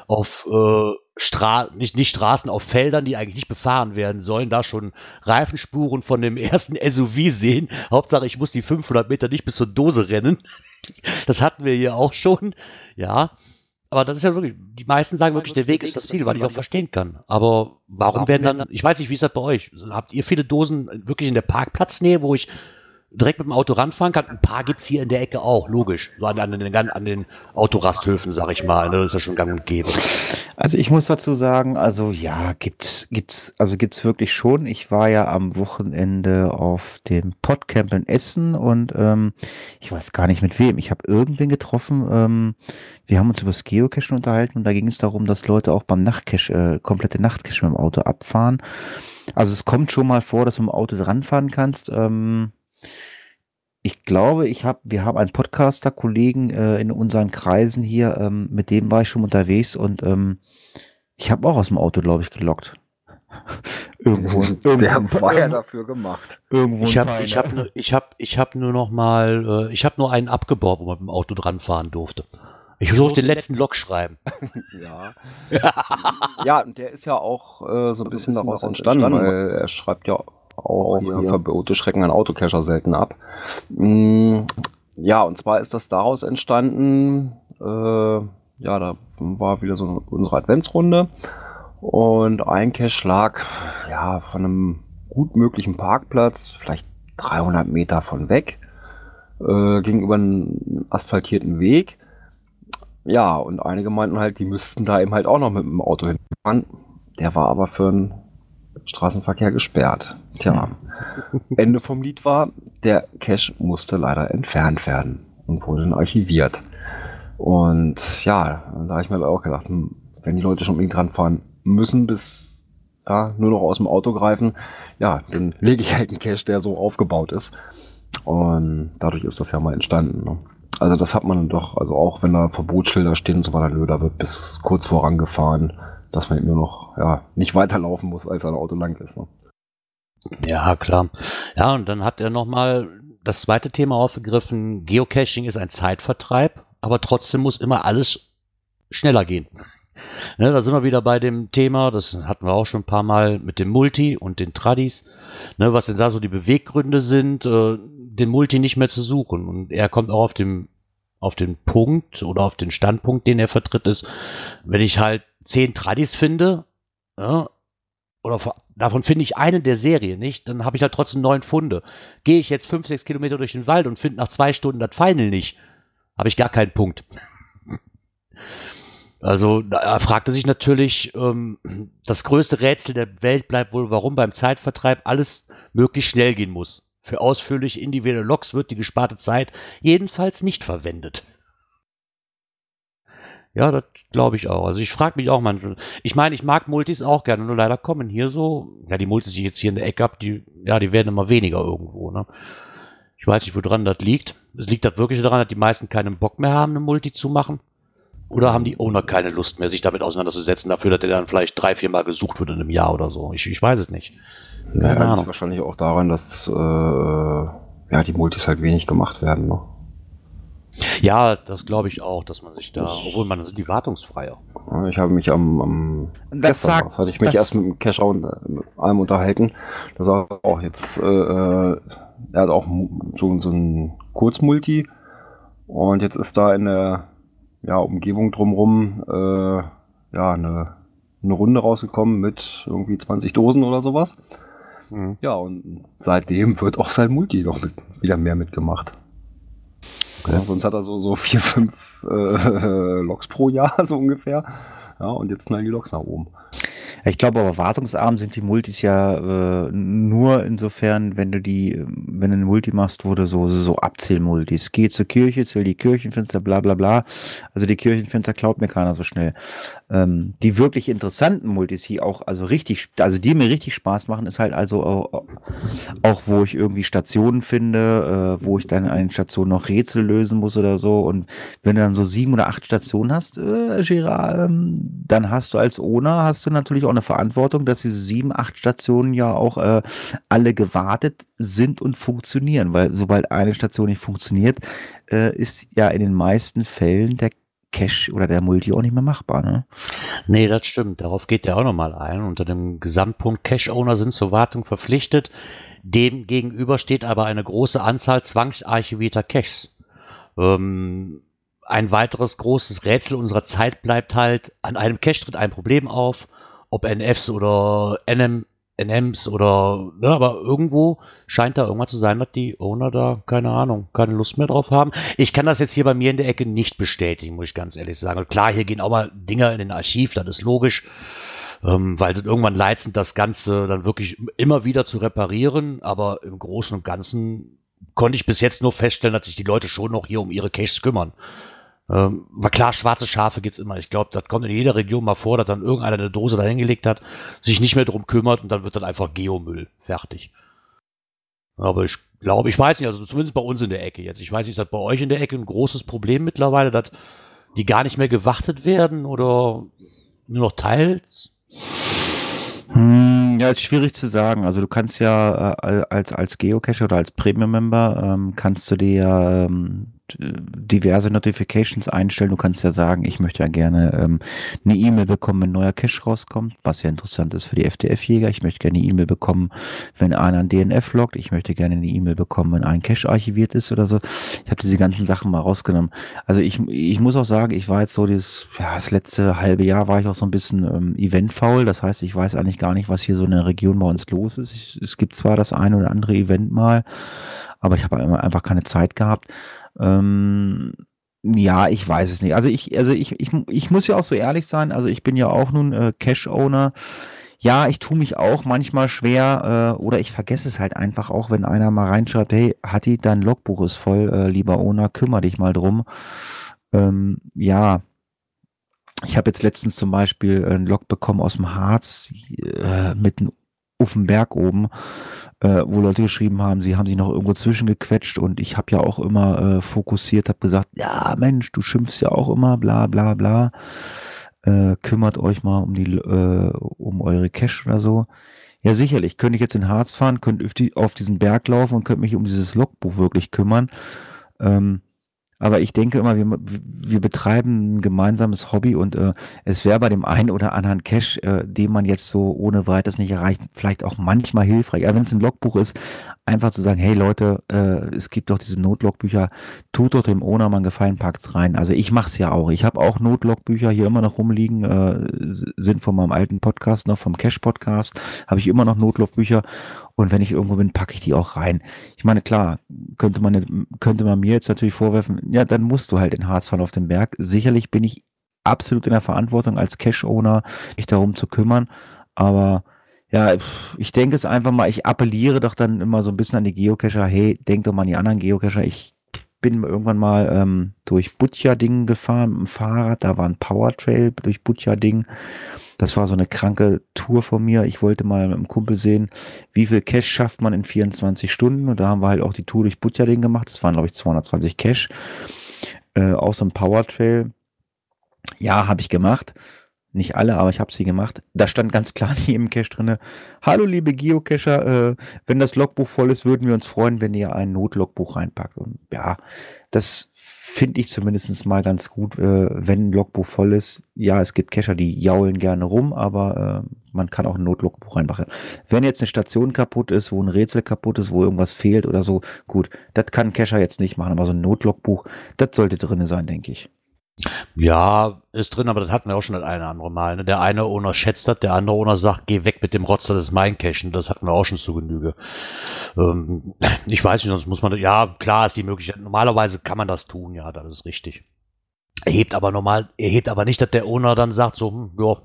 auf äh, Stra nicht, nicht Straßen, auf Feldern, die eigentlich nicht befahren werden sollen, da schon Reifenspuren von dem ersten [LAUGHS] SUV sehen. Hauptsache, ich muss die 500 Meter nicht bis zur Dose rennen. [LAUGHS] Das hatten wir hier auch schon. Ja. Aber das ist ja wirklich, die meisten sagen wirklich, der Weg ist das Ziel, weil ich auch verstehen kann. Aber warum werden dann, ich weiß nicht, wie ist das bei euch? Habt ihr viele Dosen wirklich in der Parkplatznähe, wo ich direkt mit dem Auto ranfahren kann? Ein paar gibt's hier in der Ecke auch, logisch. So an, an, den, an den Autorasthöfen, sag ich mal. ne, Das ist ja schon gang und gäbe.
Also ich muss dazu sagen, also ja, gibt's, gibt's, also gibt's wirklich schon. Ich war ja am Wochenende auf dem Podcamp in Essen und ähm, ich weiß gar nicht mit wem. Ich habe irgendwen getroffen. Ähm, wir haben uns über das Geocachen unterhalten und da ging es darum, dass Leute auch beim Nachtcache äh, komplette Nachtcache mit dem Auto abfahren. Also es kommt schon mal vor, dass du dem Auto dranfahren kannst. Ähm, ich glaube, ich habe, wir haben einen Podcaster-Kollegen äh, in unseren Kreisen hier, ähm, mit dem war ich schon unterwegs und ähm, ich habe auch aus dem Auto, glaube ich, gelockt. [LAUGHS] irgendwo, irgendwo,
Der war ja
irgendwo,
dafür gemacht.
irgendwo
Ich
ein
habe ich hab, nur- ich hab, ich hab nur noch mal, äh, ich habe nur einen abgebaut, wo man mit dem Auto dran fahren durfte. Ich durfte den letzten Log schreiben. [LAUGHS]
Ja. ja, und der ist ja auch äh, so ein bisschen daraus entstanden, weil er schreibt ja auch hier Verbote schrecken ein Autocacher selten ab. Mm, ja, und zwar ist das daraus entstanden, äh, ja, da war wieder so unsere Adventsrunde und ein Cache lag ja von einem gut möglichen Parkplatz, vielleicht 300 Meter von weg, äh, gegenüber einen asphaltierten Weg. Ja, und einige meinten halt, die müssten da eben halt auch noch mit dem Auto hinfahren. Der war aber für den Straßenverkehr gesperrt. Tja, [LAUGHS] Ende vom Lied war, der Cache musste leider entfernt werden und wurde dann archiviert. Und ja, da habe ich mir auch gedacht, hm, wenn die Leute schon unbedingt dran fahren müssen, bis ja, nur noch aus dem Auto greifen, ja, dann lege ich halt einen Cache, der so aufgebaut ist. Und dadurch ist das ja mal entstanden. Ne? Also das hat man dann doch, also auch wenn da Verbotsschilder stehen und so weiter, da wird bis kurz vorangefahren, dass man eben nur noch ja, nicht weiterlaufen muss, als ein Auto lang ist. Ne?
Ja, klar. Ja, und dann hat er nochmal, das zweite Thema aufgegriffen. Geocaching ist ein Zeitvertreib, aber trotzdem muss immer alles schneller gehen. Ne, da sind wir wieder bei dem Thema, das hatten wir auch schon ein paar Mal mit dem Multi und den Tradis, ne, was denn da so die Beweggründe sind, äh, den Multi nicht mehr zu suchen. Und er kommt auch auf dem auf den Punkt oder auf den Standpunkt, den er vertritt, ist, wenn ich halt zehn Tradis finde, ja, oder davon finde ich einen der Serie nicht, dann habe ich halt trotzdem neun Funde. Gehe ich jetzt fünf, sechs Kilometer durch den Wald und finde nach zwei Stunden das Final nicht, habe ich gar keinen Punkt. [LAUGHS] Also da fragte sich natürlich, ähm, das größte Rätsel der Welt bleibt wohl, warum beim Zeitvertreib alles möglichst schnell gehen muss. Für ausführlich individuelle Loks wird die gesparte Zeit jedenfalls nicht verwendet. Ja, das glaube ich auch. Also ich frage mich auch manchmal. Ich meine, ich mag Multis auch gerne, nur leider kommen hier so, ja, die Multis, die ich jetzt hier in der Ecke habe, die, ja, die werden immer weniger irgendwo, ne? Ich weiß nicht, woran das liegt. Es liegt das wirklich daran, dass die meisten keinen Bock mehr haben, eine Multi zu machen. Oder haben die Owner keine Lust mehr, sich damit auseinanderzusetzen, dafür, dass der dann vielleicht drei, vier Mal gesucht wird in einem Jahr oder so. Ich, ich weiß es nicht.
Keine ja, Ahnung. wahrscheinlich auch daran, dass äh, ja, die Multis halt wenig gemacht werden. Ne?
Ja, das glaube ich auch, dass man sich da, obwohl man sind die wartungsfreier.
Ich habe mich am, am
das sagt, was,
hatte ich mich erst mit dem Cash und mit allem unterhalten. Da sagt auch jetzt, äh, äh, er hat auch so, so ein Kurzmulti und jetzt ist da in der ja, Umgebung drumrum äh, ja, eine, eine Runde rausgekommen mit irgendwie 20 Dosen oder sowas. Mhm. Ja, und seitdem wird auch sein Multi noch mit, wieder mehr mitgemacht. Okay. Ja, sonst hat er so, so vier, fünf äh, [LAUGHS] Loks pro Jahr, [LAUGHS] so ungefähr. Ja, und jetzt knallen die Loks nach oben.
Ich glaube, aber wartungsarm sind die Multis ja äh, nur insofern, wenn du die, wenn du eine Multi machst, wo du so, so Abzählmultis. Geh zur Kirche, zähl die Kirchenfenster, bla bla bla. Also die Kirchenfenster klaut mir keiner so schnell. Ähm, die wirklich interessanten Multis, die auch, also richtig, also die mir richtig Spaß machen, ist halt also auch, auch wo ich irgendwie Stationen finde, äh, wo ich dann an den Stationen noch Rätsel lösen muss oder so. Und wenn du dann so sieben oder acht Stationen hast, äh, Gerard, ähm, dann hast du als Owner, hast du natürlich auch eine Verantwortung, dass diese sieben, acht Stationen ja auch äh, alle gewartet sind und funktionieren, weil sobald eine Station nicht funktioniert, äh, ist ja in den meisten Fällen der Cache oder der Multi auch nicht mehr machbar, ne?
Nee, das stimmt. Darauf geht der auch nochmal ein. Unter dem Gesamtpunkt Cache-Owner sind zur Wartung verpflichtet. Dem gegenüber steht aber eine große Anzahl zwangsarchivierter Caches. Ähm, ein weiteres großes Rätsel unserer Zeit bleibt halt, an einem Cache tritt ein Problem auf ob NFs oder NM, NMs oder, ne, aber irgendwo scheint da irgendwas zu sein, dass die Owner da, keine Ahnung, keine Lust mehr drauf haben. Ich kann das jetzt hier bei mir in der Ecke nicht bestätigen, muss ich ganz ehrlich sagen. Und klar, hier gehen auch mal Dinger in den Archiv, das ist logisch. Ähm, weil sie irgendwann leid sind, das Ganze dann wirklich immer wieder zu reparieren, aber im Großen und Ganzen konnte ich bis jetzt nur feststellen, dass sich die Leute schon noch hier um ihre Caches kümmern. Ähm, aber klar, schwarze Schafe gibt's immer. Ich glaube, das kommt in jeder Region mal vor, dass dann irgendeiner eine Dose da hingelegt hat, sich nicht mehr drum kümmert und dann wird dann einfach Geomüll fertig. Aber ich glaube, ich weiß nicht, also zumindest bei uns in der Ecke jetzt. Ich weiß nicht, ist das bei euch in der Ecke ein großes Problem mittlerweile, dass die gar nicht mehr gewartet werden oder nur noch teils?
Hm, ja, ist schwierig zu sagen. Also du kannst ja äh, als, als Geocacher oder als Premium-Member ähm, kannst du dir ähm, diverse Notifications einstellen. Du kannst ja sagen, ich möchte ja gerne ähm, eine E-Mail bekommen, wenn neuer Cache rauskommt, was ja interessant ist für die FDF-Jäger. Ich möchte gerne eine E-Mail bekommen, wenn einer ein DNF loggt. Ich möchte gerne eine E-Mail bekommen, wenn ein Cache archiviert ist oder so. Ich habe diese ganzen Sachen mal rausgenommen. Also ich, ich muss auch sagen, ich war jetzt so dieses, ja, das letzte halbe Jahr war ich auch so ein bisschen ähm, eventfaul. Das heißt, ich weiß eigentlich gar nicht, was hier so in der Region bei uns los ist. Ich, es gibt zwar das eine oder andere Event mal, aber ich habe einfach keine Zeit gehabt. Ähm, ja, ich weiß es nicht. Also ich, also ich, ich, ich muss ja auch so ehrlich sein. Also ich bin ja auch nun äh, Cash-Owner. Ja, ich tue mich auch manchmal schwer äh, oder ich vergesse es halt einfach auch, wenn einer mal reinschreibt, hey, Hatti, dein Logbuch ist voll, äh, lieber Owner, kümmere dich mal drum. Ähm, ja, ich habe jetzt letztens zum Beispiel ein Log bekommen aus dem Harz äh, mit einem auf dem Berg oben, äh, wo Leute geschrieben haben, sie haben sich noch irgendwo zwischengequetscht und ich habe ja auch immer äh, fokussiert, habe gesagt, ja Mensch, du schimpfst ja auch immer, bla bla bla, äh, kümmert euch mal um die, äh, um eure Cash oder so. Ja, sicherlich. Könnte ich jetzt in Harz fahren, könnte auf, die, auf diesen Berg laufen und könnte mich um dieses Logbuch wirklich kümmern. Ähm, aber ich denke immer, wir, wir betreiben ein gemeinsames Hobby und äh, es wäre bei dem einen oder anderen Cache, äh, den man jetzt so ohne weiteres nicht erreicht, vielleicht auch manchmal hilfreich. Aber wenn es ein Logbuch ist, einfach zu sagen, hey Leute, äh, es gibt doch diese Notlogbücher, tut doch dem Owner mal einen Gefallen, packt's rein. Also ich mach's ja auch. Ich habe auch Notlogbücher hier immer noch rumliegen, äh, sind von meinem alten Podcast noch, vom Cache-Podcast, habe ich immer noch Notlogbücher und wenn ich irgendwo bin, packe ich die auch rein. Ich meine, klar, könnte man, könnte man mir jetzt natürlich vorwerfen, ja, dann musst du halt in Harz fahren auf dem Berg. Sicherlich bin ich absolut in der Verantwortung als Cash-Owner, mich darum zu kümmern. Aber ja, ich denke es einfach mal, ich appelliere doch dann immer so ein bisschen an die Geocacher, hey, denk doch mal an die anderen Geocacher. Ich bin irgendwann mal ähm, durch Butja-Ding gefahren mit dem Fahrrad, da war ein Powertrail durch Butja-Ding das war so eine kranke Tour von mir. Ich wollte mal mit einem Kumpel sehen, wie viel Cash schafft man in 24 Stunden. Und da haben wir halt auch die Tour durch Butjading gemacht. Das waren, glaube ich, 220 Cash. Äh, auch so ein Powertrail. Ja, habe ich gemacht. Nicht alle, aber ich habe sie gemacht. Da stand ganz klar [LAUGHS] neben Cache drinne. Hallo liebe Geocacher, äh, wenn das Logbuch voll ist, würden wir uns freuen, wenn ihr ein Notlogbuch reinpackt. Und ja, das finde ich zumindest mal ganz gut, äh, wenn ein Logbuch voll ist. Ja, es gibt Cacher, die jaulen gerne rum, aber äh, man kann auch ein Notlogbuch reinmachen. Wenn jetzt eine Station kaputt ist, wo ein Rätsel kaputt ist, wo irgendwas fehlt oder so, gut, das kann Cacher jetzt nicht machen, aber so ein Notlogbuch, das sollte drinne sein, denke ich.
Ja, ist drin, aber das hatten wir auch schon das eine andere Mal. Ne? Der eine Owner schätzt das, der andere Owner sagt, geh weg mit dem Rotzer, das ist mein Cachen. Das hatten wir auch schon zu Genüge. Ähm, [LAUGHS] ich weiß nicht, sonst muss man, ja, klar ist die Möglichkeit. Normalerweise kann man das tun, ja, das ist richtig. Er hebt aber normal, er hebt aber nicht, dass der Owner dann sagt, so, hm, ja,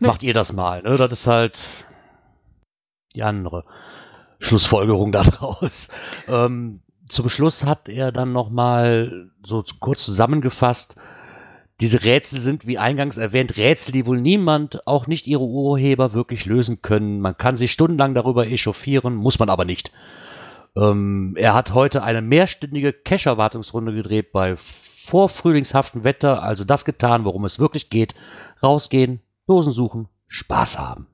nee. macht ihr das mal. Ne? Das ist halt die andere Schlussfolgerung [LAUGHS] daraus. Ähm, zum Schluss hat er dann nochmal so kurz zusammengefasst, diese Rätsel sind, wie eingangs erwähnt, Rätsel, die wohl niemand, auch nicht ihre Urheber, wirklich lösen können. Man kann sich stundenlang darüber echauffieren, muss man aber nicht. Ähm, er hat heute eine mehrstündige Cash-Erwartungsrunde gedreht bei vorfrühlingshaftem Wetter, also das getan, worum es wirklich geht. Rausgehen, Dosen suchen, Spaß haben.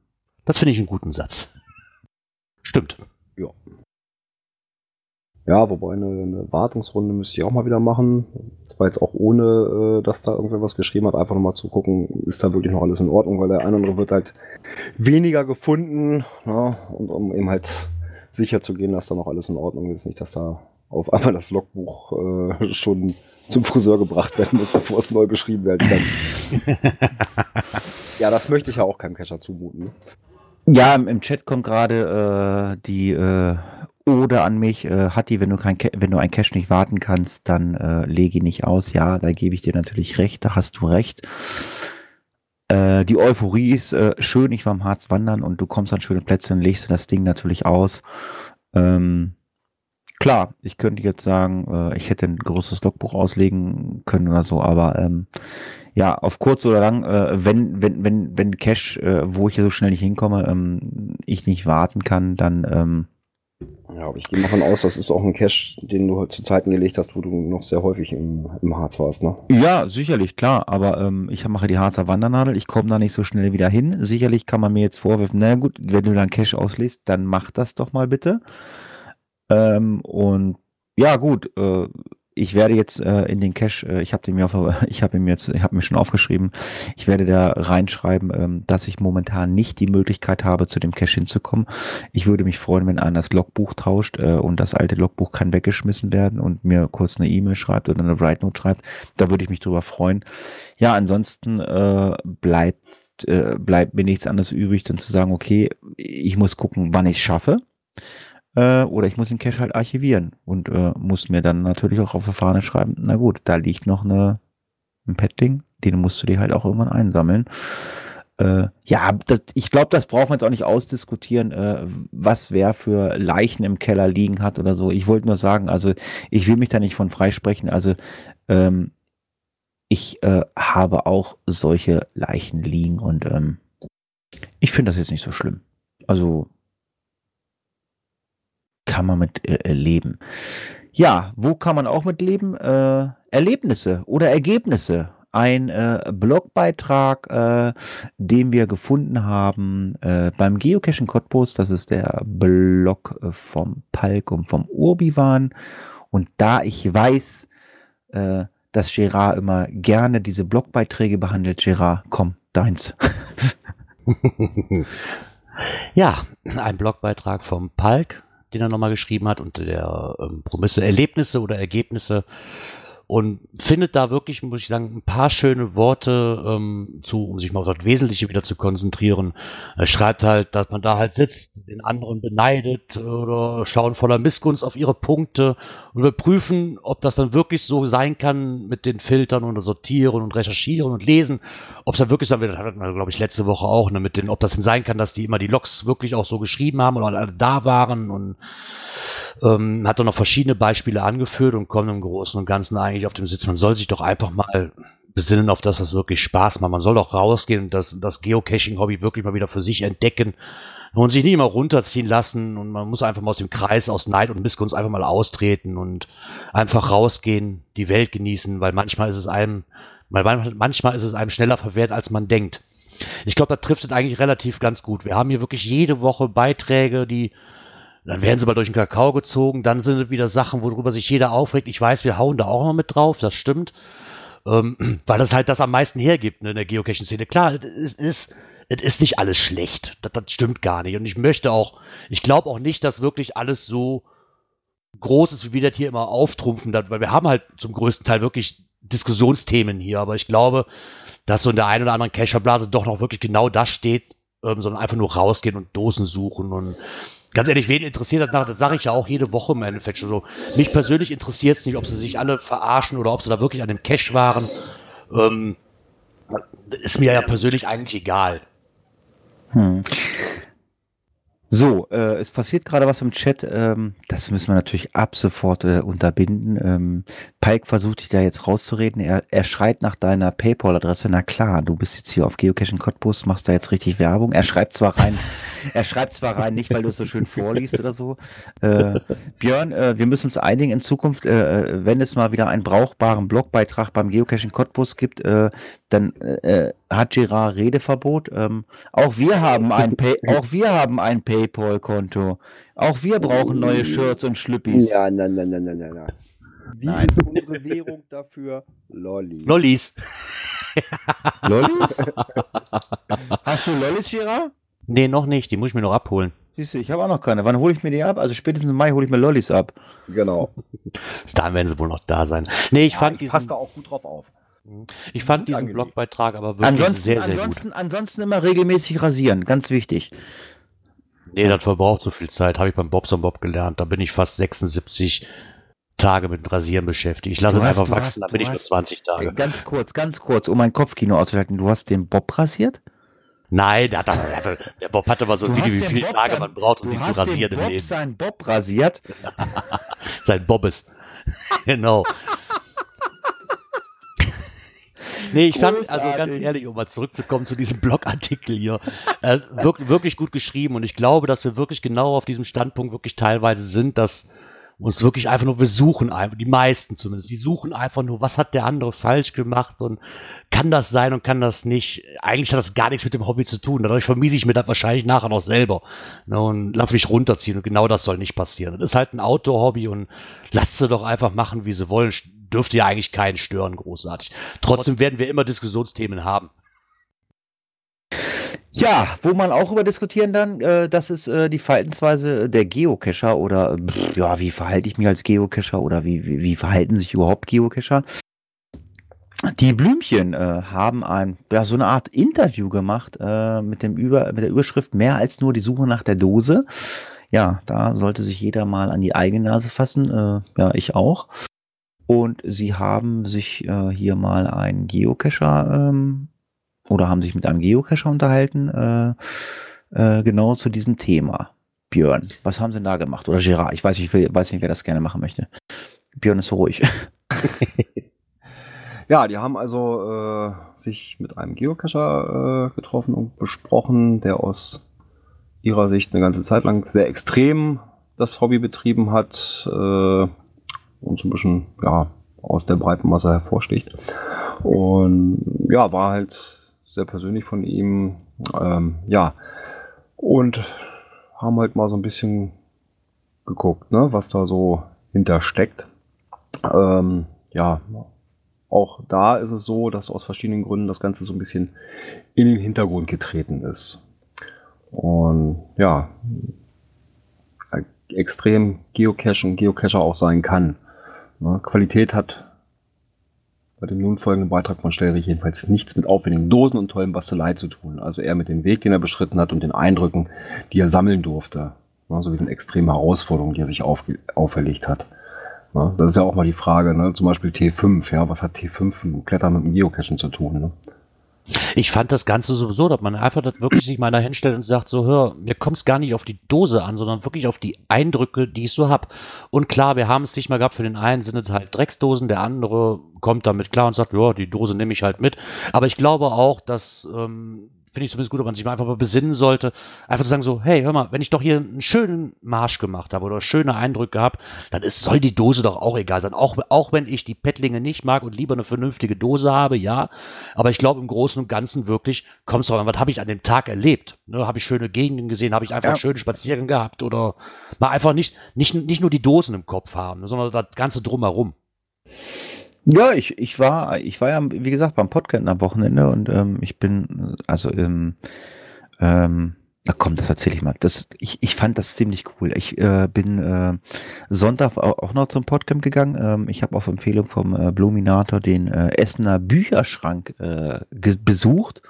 Das finde ich einen guten Satz. Stimmt.
Ja. Ja, wobei eine, eine Wartungsrunde müsste ich auch mal wieder machen. Das war jetzt auch ohne, äh, dass da irgendwer was geschrieben hat, einfach nochmal zu gucken, ist da wirklich noch alles in Ordnung, weil der eine oder andere wird halt weniger gefunden, ja, und um eben halt sicher zu gehen, dass da noch alles in Ordnung ist, nicht, dass da auf einmal das Logbuch äh, schon zum Friseur gebracht werden muss, bevor es neu beschrieben werden kann. [LAUGHS] ja, das möchte ich ja auch keinem Cacher zumuten. Ne?
Ja, im, Chat kommt gerade äh, die äh, oder an mich, äh, Hatti, wenn du kein, wenn du ein Cache nicht warten kannst, dann äh, lege ihn nicht aus. Ja, da gebe ich dir natürlich recht, da hast du recht. Äh, die Euphorie ist äh, schön, ich war im Harz wandern und du kommst an schöne Plätze und legst das Ding natürlich aus. Ähm, klar, ich könnte jetzt sagen, äh, ich hätte ein großes Logbuch auslegen können oder so, aber ähm, ja, auf kurz oder lang, äh, wenn, wenn, wenn, wenn Cash, äh, wo ich hier so schnell nicht hinkomme, ähm, ich nicht warten kann, dann ähm,
ja, aber ich gehe mal von aus, das ist auch ein Cache, den du zu Zeiten gelegt hast, wo du noch sehr häufig im, im Harz warst, ne?
Ja, sicherlich, klar. Aber ähm, ich mache die Harzer Wandernadel, ich komme da nicht so schnell wieder hin. Sicherlich kann man mir jetzt vorwerfen, na gut, wenn du dann Cache auslässt, dann mach das doch mal bitte. Ähm, und ja, gut, äh, ich werde jetzt äh, in den Cache, äh, ich habe mir auf, [LAUGHS] ich habe mir jetzt, ich habe mir schon aufgeschrieben, ich werde da reinschreiben, ähm, dass ich momentan nicht die Möglichkeit habe, zu dem Cache hinzukommen. Ich würde mich freuen, wenn einer das Logbuch tauscht äh, und das alte Logbuch kann weggeschmissen werden und mir kurz eine E-Mail schreibt oder eine Write Note schreibt. Da würde ich mich drüber freuen. Ja, ansonsten äh, bleibt äh, bleibt mir nichts anderes übrig, dann zu sagen, okay, ich muss gucken, wann ich schaffe äh, oder ich muss den Cache halt archivieren und äh, muss mir dann natürlich auch auf der Fahne schreiben, na gut, da liegt noch eine, ein Padding, den musst du dir halt auch irgendwann einsammeln. Äh, ja, das, ich glaube, das brauchen wir jetzt auch nicht ausdiskutieren, äh, was wer für Leichen im Keller liegen hat oder so. Ich wollte nur sagen, also ich will mich da nicht von freisprechen. Also ähm, ich äh, habe auch solche Leichen liegen und ähm, ich finde das jetzt nicht so schlimm. Also kann man mit äh, leben. Ja, wo kann man auch mit leben? Äh, Erlebnisse oder Ergebnisse. ein äh, Blogbeitrag, äh, den wir gefunden haben äh, beim Geocaching Cottbus. Das ist der Blog äh, vom Palk und vom Urbiwan. Und da ich weiß, äh, dass Gerard immer gerne diese Blogbeiträge behandelt, Gerard, komm, deins. [LAUGHS]
ja, ein Blogbeitrag vom Palk, den er nochmal geschrieben hat unter der ähm, Promisse Erlebnisse oder Ergebnisse und findet da wirklich, muss ich sagen, ein paar schöne Worte ähm, zu, um sich mal auf das Wesentliche wieder zu konzentrieren. Er schreibt halt, dass man da halt sitzt, den anderen beneidet oder schauen voller Missgunst auf ihre Punkte und überprüfen, ob das dann wirklich so sein kann mit den Filtern und sortieren und recherchieren und lesen, ob es dann wirklich dann wieder, hatten wir, glaube ich, letzte Woche auch, ne, mit den, ob das denn sein kann, dass die immer die Logs wirklich auch so geschrieben haben oder alle da waren und ähm, hat dann noch verschiedene Beispiele angeführt und kommt im Großen und Ganzen eigentlich auf dem Sitz. Man soll sich doch einfach mal besinnen auf das, was wirklich Spaß macht. Man soll doch rausgehen und das, das Geocaching-Hobby wirklich mal wieder für sich entdecken und sich nicht immer runterziehen lassen und man muss einfach mal aus dem Kreis aus Neid und Missgunst einfach mal austreten und einfach rausgehen, die Welt genießen, weil manchmal ist es einem, weil manchmal ist es einem schneller verwehrt, als man denkt. Ich glaube, da trifft es eigentlich relativ ganz gut. Wir haben hier wirklich jede Woche Beiträge, die dann werden sie mal durch den Kakao gezogen, dann sind es wieder Sachen, worüber sich jeder aufregt. Ich weiß, wir hauen da auch noch mit drauf, das stimmt. Ähm, [CLEARS THROAT] weil das halt das am meisten hergibt ne, in der Geocaching-Szene. Klar, es ist, es ist nicht alles schlecht. Das, das stimmt gar nicht. Und ich möchte auch, ich glaube auch nicht, dass wirklich alles so groß ist, wie wir das hier immer auftrumpfen, weil wir haben halt zum größten Teil wirklich Diskussionsthemen hier. Aber ich glaube, dass so in der einen oder anderen Cacherblase doch noch wirklich genau das steht, ähm, sondern einfach nur rausgehen und Dosen suchen und ganz ehrlich, wen interessiert das nach? Das sage ich ja auch jede Woche im Endeffekt schon so. Mich persönlich interessiert es nicht, ob sie sich alle verarschen oder ob sie da wirklich an dem Cash waren. Ähm, ist mir ja persönlich eigentlich egal.
Hm. So, äh, es passiert gerade was im Chat. Ähm, das müssen wir natürlich ab sofort äh, unterbinden. Ähm, Pike versucht dich da jetzt rauszureden. Er, er schreit nach deiner PayPal-Adresse. Na klar, du bist jetzt hier auf Geocaching Cottbus, machst da jetzt richtig Werbung. Er schreibt zwar rein, [LAUGHS] er schreibt zwar rein, nicht weil du es so schön vorliest oder so. Äh, Björn, äh, wir müssen uns einigen in Zukunft, äh, äh wenn es mal wieder einen brauchbaren Blogbeitrag beim Geocaching Cottbus gibt, äh, dann äh, hat Gerard Redeverbot. Ähm, auch wir haben ein Pay [LAUGHS] auch wir haben ein PayPal-Konto. Auch wir brauchen neue Shirts und Schlüppis.
Ja, nein, nein, nein, nein, nein, nein. Wie
Nein.
ist unsere Währung dafür? Lolli.
Lollis.
Lollis? [LAUGHS] Hast du Lollis, Gerard?
Nee, noch nicht. Die muss ich mir noch abholen.
Siehst du, ich habe auch noch keine. Wann hole ich mir die ab? Also spätestens im Mai hole ich mir Lollis ab.
Genau.
Bis dahin werden sie wohl noch da sein. Nee, ich
Ja,
fand
ich
diesen,
passe da auch gut drauf auf.
Ich fand
gut
diesen
angelegt.
Blogbeitrag aber wirklich
Ansonsten,
sehr, sehr
ansonsten, ansonsten immer regelmäßig rasieren. Ganz wichtig.
gut. Nee, das verbraucht so viel Zeit. Habe ich beim Bobson Bob gelernt. Da bin ich fast 76 Tage mit dem Rasieren beschäftigt. Ich lasse
Du
es
hast-
einfach
du
wachsen,
hast-
dann bin
du
ich nur
hast-
20 Tage.
Ganz kurz, ganz kurz, um mein Kopfkino auszuhalten. Du hast den Bob rasiert?
Nein, der, hat, der, hatte, der Bob hatte mal so ein
Du
Video,
hast
wie viele
Bob
Tage
sein-
man braucht, um
Du
sich zu
hast den
rasieren im
Bob
Leben.
seinen Bob rasiert? [LAUGHS]
Sein Bobbes. [LAUGHS] genau. Nee, ich fand, also ganz
Großartig.
ehrlich, um mal zurückzukommen zu diesem Blogartikel hier, äh, wirklich, wirklich gut geschrieben und ich glaube, dass wir wirklich genau auf diesem Standpunkt wirklich teilweise sind, dass uns wirklich einfach nur, wir suchen einfach, die meisten zumindest, die suchen einfach nur, was hat der andere falsch gemacht und kann das sein und kann das nicht. Eigentlich hat das gar nichts mit dem Hobby zu tun. Dadurch vermiese ich mir das wahrscheinlich nachher noch selber ne, und lass mich runterziehen und genau das soll nicht passieren. Das ist halt ein Outdoor-Hobby und lasst sie doch einfach machen, wie sie wollen. Dürfte ja eigentlich keinen stören, großartig. Trotzdem werden wir immer Diskussionsthemen haben.
Ja, wo man auch über diskutieren dann, äh, das ist äh, die Verhaltensweise der Geocacher oder pff, ja, wie verhalte ich mich als Geocacher oder wie, wie, wie verhalten sich überhaupt Geocacher? Die Blümchen äh, haben ein, ja, so eine Art Interview gemacht äh, mit, dem Über, mit der Überschrift Mehr als nur die Suche nach der Dose. Ja, da sollte sich jeder mal an die eigene Nase fassen. Äh, ja, ich auch. Und sie haben sich äh, hier mal einen Geocacher ähm, oder haben sich mit einem Geocacher unterhalten, äh, äh, genau zu diesem Thema. Björn, was haben sie denn da gemacht? Oder Gerard, ich weiß nicht, ich weiß nicht, wer das gerne machen möchte. Björn ist so ruhig. [LAUGHS]
Ja, die haben also äh, sich mit einem Geocacher äh, getroffen und besprochen, der aus ihrer Sicht eine ganze Zeit lang sehr extrem das Hobby betrieben hat äh, und so ein bisschen ja, aus der breiten Masse hervorsticht. Und ja, war halt sehr persönlich von ihm. Ähm, ja, und haben halt mal so ein bisschen geguckt, ne, was da so hintersteckt. Ähm, ja, auch da ist es so, dass aus verschiedenen Gründen das Ganze so ein bisschen in den Hintergrund getreten ist. Und ja, extrem Geocache und Geocacher auch sein kann. Ne, Qualität hat bei dem nun folgenden Beitrag von Stellrich jedenfalls nichts mit aufwendigen Dosen und tollem Bastelei zu tun. Also eher mit dem Weg, den er beschritten hat und den Eindrücken, die er sammeln durfte. Ne, sowie den extremen Herausforderungen, die er sich auf, auferlegt hat. Ne, das ist ja auch mal die Frage, ne? zum Beispiel T5, ja, was hat T5 mit Klettern mit dem Geocachen zu tun? Ne?
Ich fand das Ganze sowieso, dass man einfach das wirklich sich mal da hinstellt und sagt, so, hör, mir kommt es gar nicht auf die Dose an, sondern wirklich auf die Eindrücke, die ich so habe. Und klar, wir haben es nicht mal gehabt, für den einen sind es halt Drecksdosen, der andere kommt damit klar und sagt, ja, die Dose nehme ich halt mit. Aber ich glaube auch, dass ähm, finde ich zumindest gut, ob man sich mal einfach mal besinnen sollte, einfach zu sagen so, hey, hör mal, wenn ich doch hier einen schönen Marsch gemacht habe oder schöne Eindrücke gehabt, dann ist, soll die Dose doch auch egal sein. Auch, auch wenn ich die Pettlinge nicht mag und lieber eine vernünftige Dose habe, ja. Aber ich glaube, im Großen und Ganzen wirklich kommt es doch an, was habe ich an dem Tag erlebt? Ne, habe ich schöne Gegenden gesehen, habe ich einfach
Ja.
einen schönen Spaziergang gehabt oder mal einfach nicht, nicht, nicht nur die Dosen im Kopf haben, sondern das Ganze drumherum.
Ja, ich, ich war, ich war ja, wie gesagt, beim Podcast am Wochenende und ähm, ich bin, also, ähm, ähm, na komm, das erzähle ich mal. Das, ich, ich fand das ziemlich cool. Ich äh, bin äh, Sonntag auch, noch zum Podcast gegangen. Ähm, ich habe auf Empfehlung vom äh, Bluminator den äh, Essener Bücherschrank äh, besucht.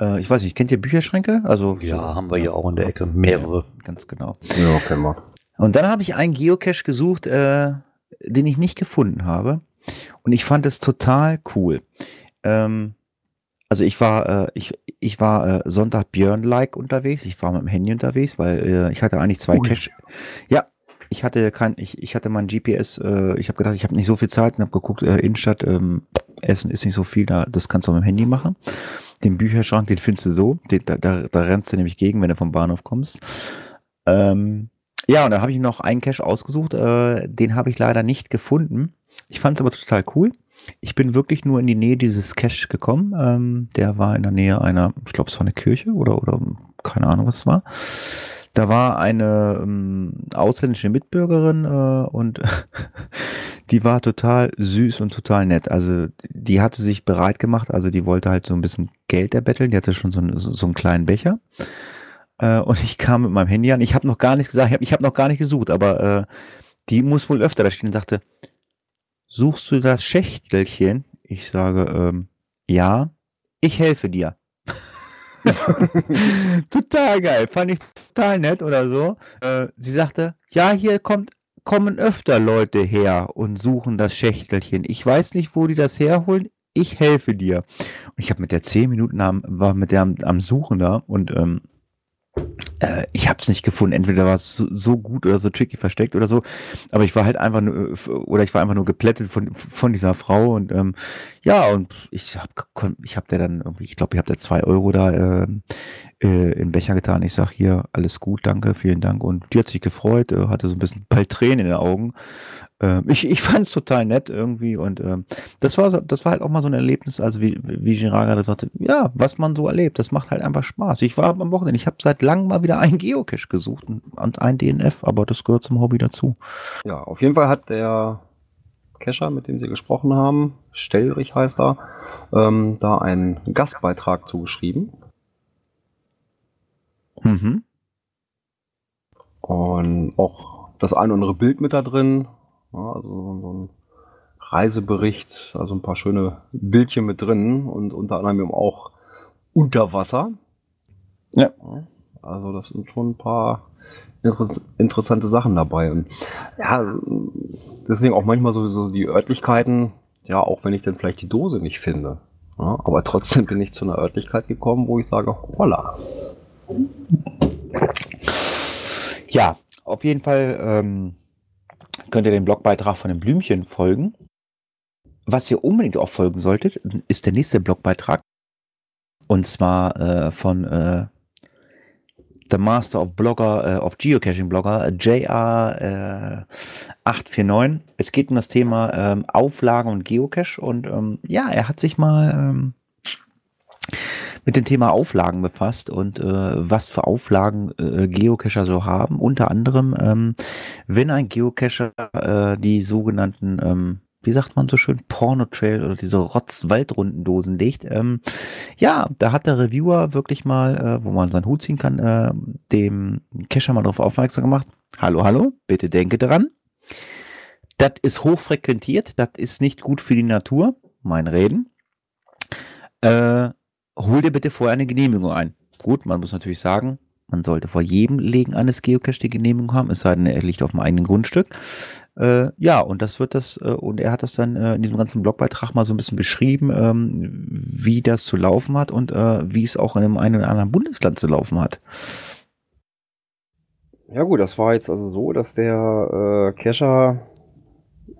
Äh, ich weiß nicht, kennt ihr Bücherschränke? Also
Ja,
so-
haben wir hier auch in der Ecke mehrere.
Ganz genau.
Ja, kennen wir.
Und dann habe ich einen Geocache gesucht, äh, den ich nicht gefunden habe. Und ich fand es total cool. Ähm, also ich war, äh, ich, ich war äh, Sonntag Björn-like unterwegs. Ich war mit dem Handy unterwegs, weil äh, ich hatte eigentlich zwei
Ui.
Cache. Ja, ich hatte kein, ich, ich hatte mein GPS, äh, ich habe gedacht, ich habe nicht so viel Zeit und habe geguckt, äh, Innenstadt, ähm, Essen ist nicht so viel, da, das kannst du mit dem Handy machen. Den Bücherschrank, den findest du so, den, da, da, da rennst du nämlich gegen, wenn du vom Bahnhof kommst. Ähm, ja, und dann habe ich noch einen Cache ausgesucht, äh, den habe ich leider nicht gefunden. Ich fand es aber total cool. Ich bin wirklich nur in die Nähe dieses Cache gekommen. Ähm, der war in der Nähe einer, ich glaube, es war eine Kirche oder, oder keine Ahnung, was es war. Da war eine ähm, ausländische Mitbürgerin äh, und [LAUGHS] die war total süß und total nett. Also die hatte sich bereit gemacht, also die wollte halt so ein bisschen Geld erbetteln. Die hatte schon so, einen- so, so einen kleinen Becher. Äh, und ich kam mit meinem Handy an. Ich habe noch gar nichts gesagt. Ich habe hab noch gar nicht gesucht, aber äh, die muss wohl öfter da stehen und sagte, suchst du das Schächtelchen? Ich sage, ähm, ja, ich helfe dir. [LAUGHS] total geil, fand ich total nett oder so. Äh, sie sagte, ja, hier kommt, kommen öfter Leute her und suchen das Schächtelchen. Ich weiß nicht, wo die das herholen. Ich helfe dir. Und ich habe mit der zehn Minuten am, war mit der am, am Suchen da und ähm, äh, ich habe es nicht gefunden. Entweder war es so, so gut oder so tricky versteckt oder so. Aber ich war halt einfach nur, äh, oder ich war einfach nur geplättet von, von dieser Frau und ähm, ja, und ich hab, kon- ich hab der dann irgendwie, ich glaube, ich hab da zwei Euro da ähm, äh, in Becher getan. Ich sag hier, alles gut, danke, vielen Dank. Und die hat sich gefreut, äh, hatte so ein bisschen bald Tränen in den Augen. Ähm, ich ich fand es total nett irgendwie und ähm, das war so, das war halt auch mal so ein Erlebnis, also wie, wie Girard gerade sagte, ja, was man so erlebt, das macht halt einfach Spaß. Ich war am Wochenende, ich habe seit langem mal wieder einen Geocache gesucht und, und ein DNF, aber das gehört zum Hobby dazu.
Ja, auf jeden Fall hat der Kescher, mit dem Sie gesprochen haben, Stellrich heißt er, ähm, da einen Gastbeitrag zugeschrieben.
Mhm.
Und auch das ein oder andere Bild mit da drin. Ja, also so ein Reisebericht, also ein paar schöne Bildchen mit drin und unter anderem auch unter Wasser.
Ja.
Also das sind schon ein paar interess interessante Sachen dabei. Und ja, deswegen auch manchmal sowieso die Örtlichkeiten, ja, auch wenn ich dann vielleicht die Dose nicht finde. Ja, aber trotzdem bin ich zu einer Örtlichkeit gekommen, wo ich sage, holla.
Ja, auf jeden Fall ähm, könnt ihr den Blogbeitrag von den Blümchen folgen. Was ihr unbedingt auch folgen solltet, ist der nächste Blogbeitrag. Und zwar äh, von äh, The Master of Blogger, äh, of Geocaching Blogger, JR äh, 849. Es geht um das Thema ähm, Auflagen und Geocache und ähm, ja, er hat sich mal ähm, mit dem Thema Auflagen befasst und äh, was für Auflagen äh, Geocacher so haben. Unter anderem, ähm, wenn ein Geocacher äh, die sogenannten, ähm, wie sagt man so schön, Porno-Trail oder diese Rotz-Waldrundendosen legt. Ähm, ja, da hat der Reviewer wirklich mal, äh, wo man seinen Hut ziehen kann, äh, dem Cacher mal darauf aufmerksam gemacht. Hallo, hallo, bitte denke daran. Das ist hochfrequentiert, das ist nicht gut für die Natur. Mein Reden. Äh, hol dir bitte vorher eine Genehmigung ein. Gut, man muss natürlich sagen, man sollte vor jedem Legen eines Geocache die Genehmigung haben, es sei denn, er liegt auf dem eigenen Grundstück. Äh, ja, und das wird das, äh, und er hat das dann äh, in diesem ganzen Blogbeitrag mal so ein bisschen beschrieben, ähm, wie das zu laufen hat und äh, wie es auch in einem einen oder anderen Bundesland zu laufen hat.
Ja gut, das war jetzt also so, dass der äh, Kescher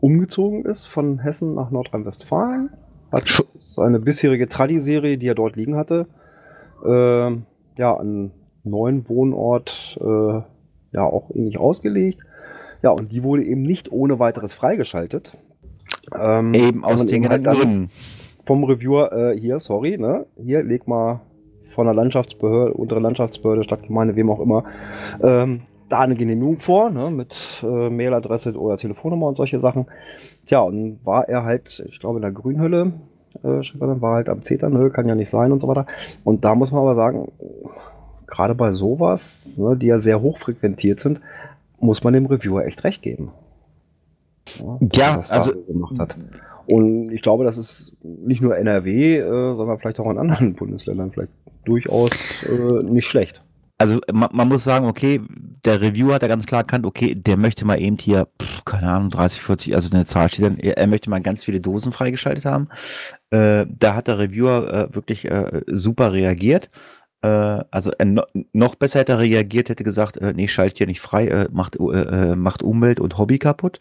umgezogen ist von Hessen nach Nordrhein-Westfalen. Hat
Scho-
seine bisherige Tradi-Serie, die er dort liegen hatte, äh, ja, an neuen Wohnort äh, ja auch ähnlich ausgelegt. Ja, und die wurde eben nicht ohne weiteres freigeschaltet. Ähm,
Eben aus den
halt
genannten Gründen.
Vom Reviewer, äh, hier, sorry, ne? Hier, leg mal von der Landschaftsbehörde, untere Landschaftsbehörde, Stadtgemeinde, wem auch immer, ähm, da eine Genehmigung vor, ne, mit äh, Mailadresse oder Telefonnummer und solche Sachen. Tja, und war er halt, ich glaube, in der Grünhülle, äh, schrieb er dann, war halt am Zetern, ne, kann ja nicht sein und so weiter. Und da muss man aber sagen, gerade bei sowas, ne, die ja sehr hoch frequentiert sind, muss man dem Reviewer echt recht geben.
Ja,
er da
also-
so gemacht hat. Und ich glaube, das ist nicht nur NRW, äh, sondern vielleicht auch in anderen [LAUGHS] Bundesländern vielleicht durchaus äh, nicht schlecht.
Also man, man muss sagen, okay, der Reviewer hat ja ganz klar erkannt, okay, der möchte mal eben hier, pff, keine Ahnung, 30, 40, also eine Zahl steht dann, er, er möchte mal ganz viele Dosen freigeschaltet haben. Äh, da hat der Reviewer äh, wirklich äh, super reagiert. Äh, also äh, no, noch besser hätte er reagiert, hätte gesagt, äh, nee, schalt hier nicht frei, äh, macht, äh, äh, macht Umwelt und Hobby kaputt.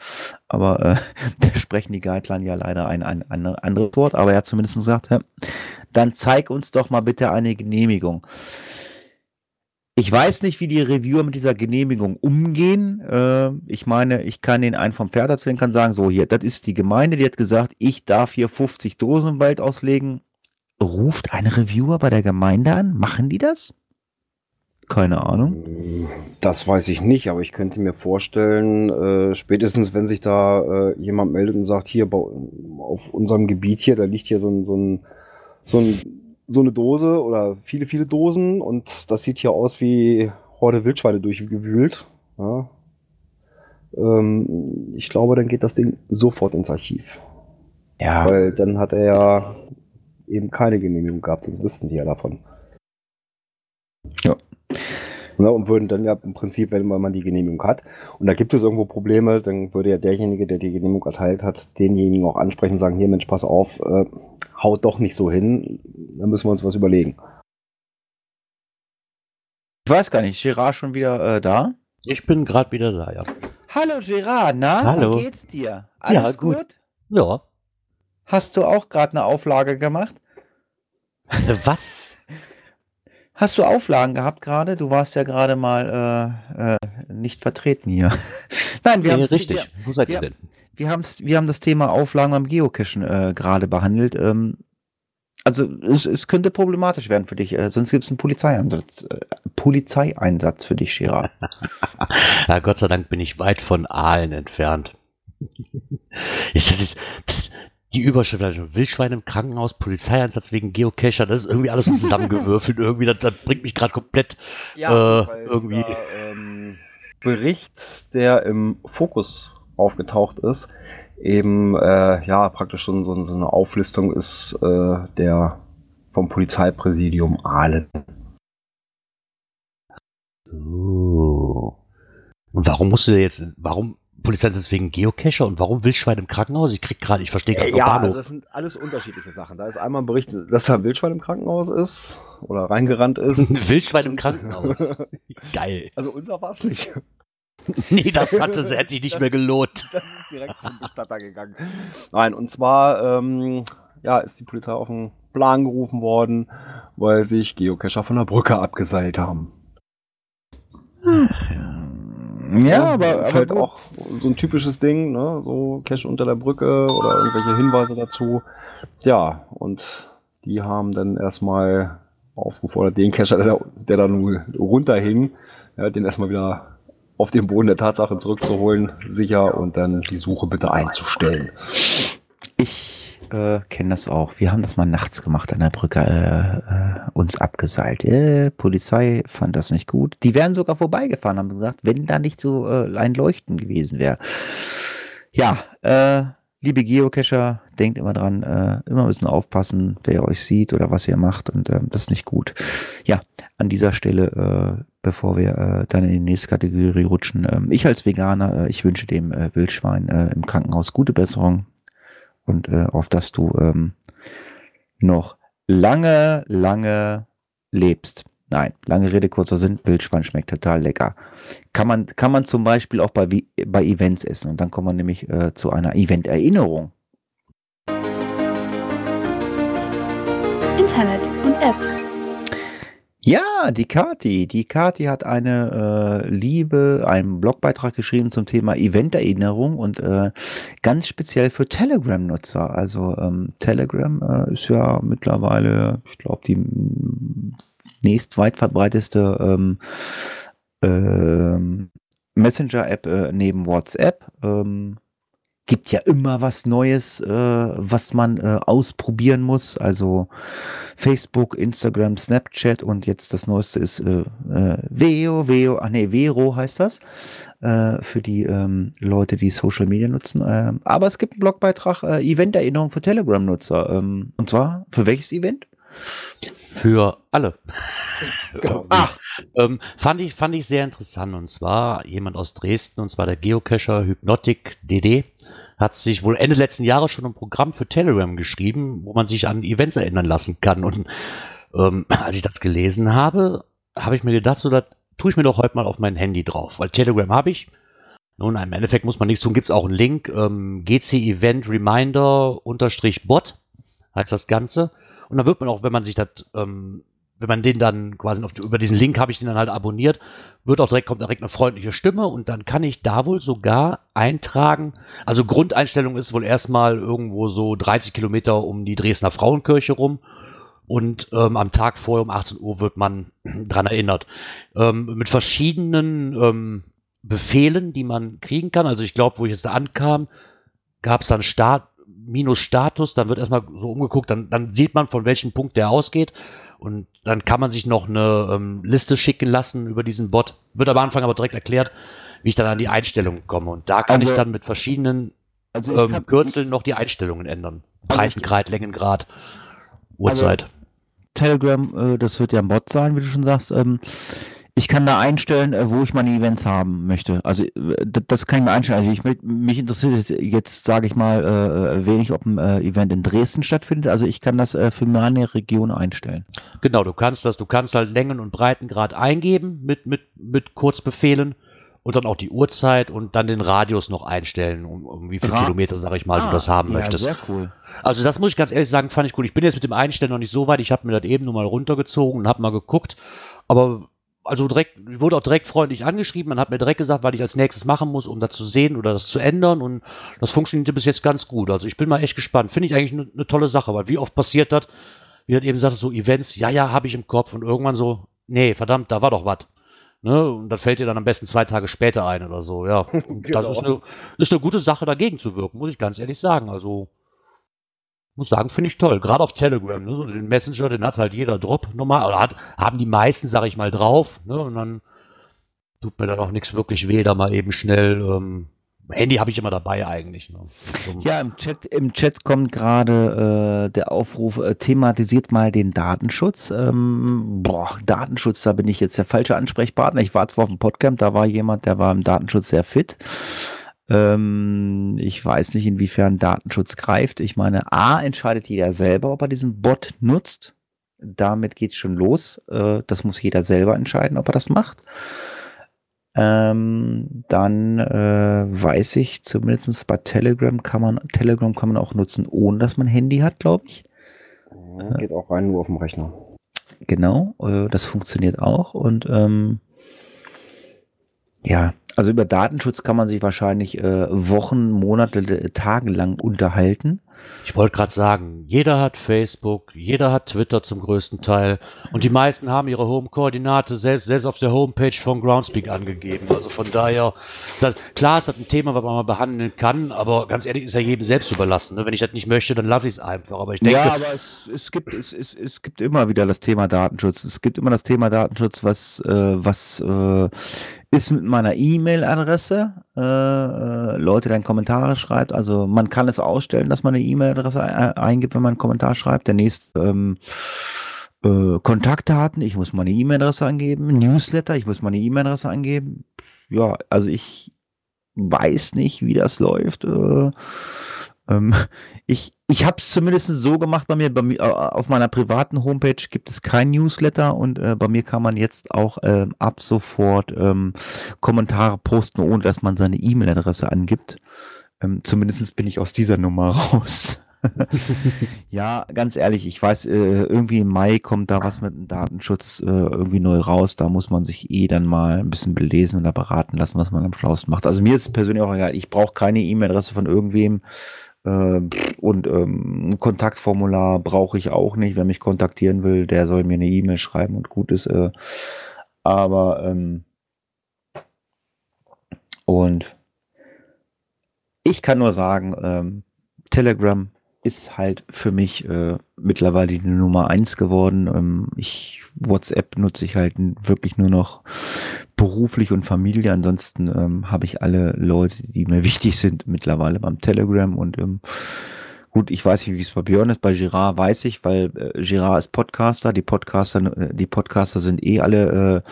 Aber äh, [LAUGHS] da sprechen die Guideline ja leider ein, ein, ein anderes Wort. Aber er hat zumindest gesagt, hä, dann zeig uns doch mal bitte eine Genehmigung. Ich weiß nicht, wie die Reviewer mit dieser Genehmigung umgehen. Äh, ich meine, ich kann den einen vom Pferd erzählen, kann sagen, so hier, das ist die Gemeinde, die hat gesagt, ich darf hier 50 Dosen im Wald auslegen. Ruft ein Reviewer bei der Gemeinde an? Machen die das? Keine Ahnung.
Das weiß ich nicht, aber ich könnte mir vorstellen, äh, spätestens wenn sich da äh, jemand meldet und sagt, hier bei, auf unserem Gebiet hier, da liegt hier so ein, so ein, so ein so eine Dose oder viele, viele Dosen und das sieht hier aus wie Horde Wildschweine durchgewühlt. Ja. Ähm, ich glaube, dann geht das Ding sofort ins Archiv.
Ja,
Weil dann hat er ja eben keine Genehmigung gehabt, sonst wüssten die ja davon.
Ja.
Ne, und würden dann ja im Prinzip, wenn man die Genehmigung hat, und da gibt es irgendwo Probleme, dann würde ja derjenige, der die Genehmigung erteilt hat, denjenigen auch ansprechen und sagen, hier Mensch, pass auf, äh, haut doch nicht so hin, dann müssen wir uns was überlegen.
ich weiß gar nicht, Gerard schon wieder äh, da?
Ich bin gerade wieder da, ja.
Hallo Gerard, na,
Hallo.
wie geht's dir? Alles
gut.
gut?
Ja.
Hast du auch gerade eine Auflage gemacht? [LAUGHS]
Was?
Hast du Auflagen gehabt gerade? Du warst ja gerade mal äh, äh, nicht vertreten hier. [LAUGHS] Nein, wir haben
richtig. Wo seid
wir-
ihr denn?
wir haben's, wir haben das Thema Auflagen beim Geocachen äh, gerade behandelt. Ähm, also es, es könnte problematisch werden für dich, äh, sonst gibt es einen Polizeieinsatz, äh, Polizeieinsatz für dich, Gerard. [LAUGHS]
Ja, Gott sei Dank bin ich weit von Aalen entfernt. Das ist, das, die Überschrift, also Wildschwein im Krankenhaus, Polizeieinsatz wegen Geocacher, das ist irgendwie alles so zusammengewürfelt. irgendwie, das, das bringt mich gerade komplett. Äh,
weil
irgendwie-
dieser, ähm, Bericht, der im Fokus aufgetaucht ist, eben äh, ja praktisch so, so, so eine Auflistung ist äh, der vom Polizeipräsidium Aalen.
So. Und warum musst du jetzt, warum Polizeieinsatz wegen Geocacher und warum Wildschwein im Krankenhaus? Ich krieg gerade, ich verstehe gerade
Äh, ja,
Bahnhof.
also das sind alles unterschiedliche Sachen. Da ist einmal ein Bericht, dass da ein Wildschwein im Krankenhaus ist oder reingerannt ist. [LAUGHS]
Wildschwein im Krankenhaus. [LAUGHS] Geil.
Also unser war es nicht. [LAUGHS]
Nee, das hatte, das hätte sich nicht
Das-
mehr gelohnt.
Das ist direkt zum Bestatter gegangen. Nein, und zwar ähm, ja, ist die Polizei auf den Plan gerufen worden, weil sich Geocacher von der Brücke abgeseilt haben.
Ja, aber,
ist
aber
halt
gut.
auch so ein typisches Ding, ne? So Cash unter der Brücke oder irgendwelche Hinweise dazu. Ja, und die haben dann erstmal aufgefordert, den Cacher, der, der da nur runterhing, ja, den erstmal wieder auf den Boden der Tatsache zurückzuholen, sicher und dann die Suche bitte einzustellen.
Ich äh, kenne das auch. Wir haben das mal nachts gemacht an der Brücke, äh, äh, uns abgeseilt. Äh, Polizei fand das nicht gut. Die wären sogar vorbeigefahren, haben gesagt, wenn da nicht so äh, ein Leuchten gewesen wäre. Ja, äh, liebe Geocacher, denkt immer dran, äh, immer ein bisschen aufpassen, wer euch sieht oder was ihr macht und äh, das ist nicht gut. Ja, an dieser Stelle, äh, bevor wir äh, dann in die nächste Kategorie rutschen, ähm, ich als Veganer, äh, ich wünsche dem äh, Wildschwein äh, im Krankenhaus gute Besserung und äh, auf dass du ähm, noch lange, lange lebst. Nein, lange Rede, kurzer Sinn, Wildschwein schmeckt total lecker. Kann man, kann man zum Beispiel auch bei, bei Events essen. Und dann kommen wir nämlich äh, zu einer Event-Erinnerung.
Internet und Apps.
Ja, die Kati. Die Kati hat eine äh, Liebe, einen Blogbeitrag geschrieben zum Thema Eventerinnerung und äh, ganz speziell für Telegram-Nutzer. Also ähm, Telegram äh, ist ja mittlerweile, ich glaube, die nächst weit verbreiteste ähm, ähm, Messenger-App äh, neben WhatsApp. Ähm, gibt ja immer was Neues, äh, was man äh, ausprobieren muss. Also Facebook, Instagram, Snapchat und jetzt das Neueste ist äh, äh, Veo, Veo, ach nee, Vero heißt das, äh, für die ähm, Leute, die Social Media nutzen. Ähm, aber es gibt einen Blogbeitrag, äh, Event-Erinnerung für Telegram-Nutzer. Ähm, und zwar, für welches Event?
Für alle.
Genau. [LAUGHS]
Ach,
Ähm, fand, ich, fand ich sehr interessant. Und zwar jemand aus Dresden, und zwar der Geocacher Hypnotic DD, hat sich wohl Ende letzten Jahres schon ein Programm für Telegram geschrieben, wo man sich an Events erinnern lassen kann. Und ähm, [CLEARS THROAT] als ich das gelesen habe, habe ich mir gedacht, so, das tue ich mir doch heute mal auf mein Handy drauf. Weil Telegram habe ich. Nun, im Endeffekt muss man nichts tun. Gibt es auch einen Link, ähm, GC Event Reminder unterstrich Bot, heißt das Ganze. Und dann wird man auch, wenn man sich das ähm, wenn man den dann quasi auf, über diesen Link habe ich den dann halt abonniert, wird auch direkt, kommt direkt eine freundliche Stimme und dann kann ich da wohl sogar eintragen. Also Grundeinstellung ist wohl erstmal irgendwo so 30 Kilometer um die Dresdner Frauenkirche rum. Und ähm, am Tag vorher um 18 Uhr wird man [CLEARS THROAT] dran erinnert. Ähm, mit verschiedenen ähm, Befehlen, die man kriegen kann. Also ich glaube, wo ich jetzt da ankam, gab es dann Start, minus Status, dann wird erstmal so umgeguckt, dann, dann sieht man, von welchem Punkt der ausgeht. Und dann kann man sich noch eine ähm, Liste schicken lassen über diesen Bot. Wird am Anfang aber direkt erklärt, wie ich dann an die Einstellungen komme. Und da kann
Also-
ich dann mit verschiedenen
also
ähm,
kann,
Kürzeln noch die Einstellungen ändern.
Also
Breitengrad, Längengrad, Uhrzeit.
Telegram, äh, das wird ja ein Bot sein, wie du schon sagst. Ähm, ich kann da einstellen, äh, wo ich meine Events haben möchte. Also äh, das, kann ich mir einstellen. Also ich, mich interessiert jetzt, sage ich mal, äh, wenig, ob ein Event in Dresden stattfindet. Also ich kann das für meine Region einstellen.
Genau, du kannst das, du kannst halt Längen- und Breitengrad eingeben mit, mit, mit Kurzbefehlen und dann auch die Uhrzeit und dann den Radius noch einstellen, um, um wie viele
Ra-
Kilometer, sag ich mal,
Ah,
du das haben
ja,
möchtest.
Sehr cool.
Also das muss ich ganz ehrlich sagen, fand ich gut. Ich bin jetzt mit dem Einstellen noch nicht so weit. Ich habe mir das eben nur mal runtergezogen und habe mal geguckt. Aber also direkt, ich wurde auch direkt freundlich angeschrieben. Man hat mir direkt gesagt, was ich als nächstes machen muss, um das zu sehen oder das zu ändern. Und das funktionierte bis jetzt ganz gut. Also ich bin mal echt gespannt. Finde ich eigentlich eine ne tolle Sache, weil wie oft passiert das, wie du eben sagst, so Events, ja, ja, habe ich im Kopf und irgendwann so, nee, verdammt, da war doch was. Ne? Und das fällt dir dann am besten zwei Tage später ein oder so, ja. Und [LAUGHS]
Genau.
das ist eine, ist eine gute Sache, dagegen zu wirken, muss ich ganz ehrlich sagen. Also, muss sagen, finde ich toll. Gerade auf Telegram, ne? so den Messenger, den hat halt jeder Drop normal, oder hat, haben die meisten, sag ich mal, drauf, ne? Und dann tut mir dann auch nichts wirklich weh, da mal eben schnell, ähm, Handy habe ich immer dabei eigentlich. Ne?
Ja, im Chat, im Chat kommt gerade äh, der Aufruf, äh, thematisiert mal den Datenschutz. Ähm, boah, Datenschutz, da bin ich jetzt der falsche Ansprechpartner. Ich war zwar auf dem Podcamp, da war jemand, der war im Datenschutz sehr fit. Ähm, ich weiß nicht, inwiefern Datenschutz greift. Ich meine, A, entscheidet jeder selber, ob er diesen Bot nutzt. Damit geht's schon los. Äh, das muss jeder selber entscheiden, ob er das macht. Ähm, dann äh, weiß ich, zumindest bei Telegram kann man, Telegram kann man auch nutzen, ohne dass man Handy hat, glaube ich.
Ja, geht auch rein nur auf dem Rechner.
Genau, äh, das funktioniert auch. Und ähm, Ja, also über Datenschutz kann man sich wahrscheinlich äh, Wochen, Monate, äh, Tage lang unterhalten.
Ich wollte gerade sagen, jeder hat Facebook, jeder hat Twitter zum größten Teil und die meisten haben ihre Home-Koordinate selbst, selbst auf der Homepage von Groundspeak angegeben. Also von daher, ist halt, klar, es hat ein Thema, was man mal behandeln kann, aber ganz ehrlich, ist ja jedem selbst überlassen. Ne? Wenn ich das nicht möchte, dann lasse ich es einfach. Aber ich denke,
ja, aber es, es, gibt, es, es, es gibt immer wieder das Thema Datenschutz. Es gibt immer das Thema Datenschutz, was, äh, was äh, ist mit meiner E-Mail-Adresse. Äh, äh, Leute dann Kommentare schreibt. Also man kann es ausstellen, dass man eine E-Mail-Adresse eingibt, wenn man einen Kommentar schreibt. Der nächste ähm, äh, Kontaktdaten, ich muss meine E-Mail-Adresse angeben. Newsletter, ich muss meine E-Mail-Adresse angeben. Ja, also ich weiß nicht, wie das läuft. Äh, ähm, [LAUGHS] ich ich habe es zumindest so gemacht bei mir, bei mir. Auf meiner privaten Homepage gibt es kein Newsletter und äh, bei mir kann man jetzt auch äh, ab sofort ähm, Kommentare posten, ohne dass man seine E-Mail-Adresse angibt. Ähm, zumindest bin ich aus dieser Nummer [LAUGHS] raus. [LAUGHS] ja, ganz ehrlich, ich weiß, äh, irgendwie im Mai kommt da was mit dem Datenschutz äh, irgendwie neu raus. Da muss man sich eh dann mal ein bisschen belesen oder beraten lassen, was man am schlausten macht. Also mir ist persönlich auch egal. Ich brauche keine E-Mail-Adresse von irgendwem. Äh, und ähm, Kontaktformular brauche ich auch nicht. Wer mich kontaktieren will, der soll mir eine E-Mail schreiben und gut ist. Äh, aber ähm, und ich kann nur sagen, ähm, Telegram ist halt für mich äh, mittlerweile die Nummer eins geworden. Ähm, ich WhatsApp nutze ich halt wirklich nur noch beruflich und Familie. Ansonsten ähm, habe ich alle Leute, die mir [LAUGHS] wichtig sind, mittlerweile beim Telegram und ähm, Gut, ich weiß nicht, wie es bei Björn ist. Bei Girard weiß ich, weil äh, Girard ist Podcaster. Die Podcaster, äh, die Podcaster sind eh alle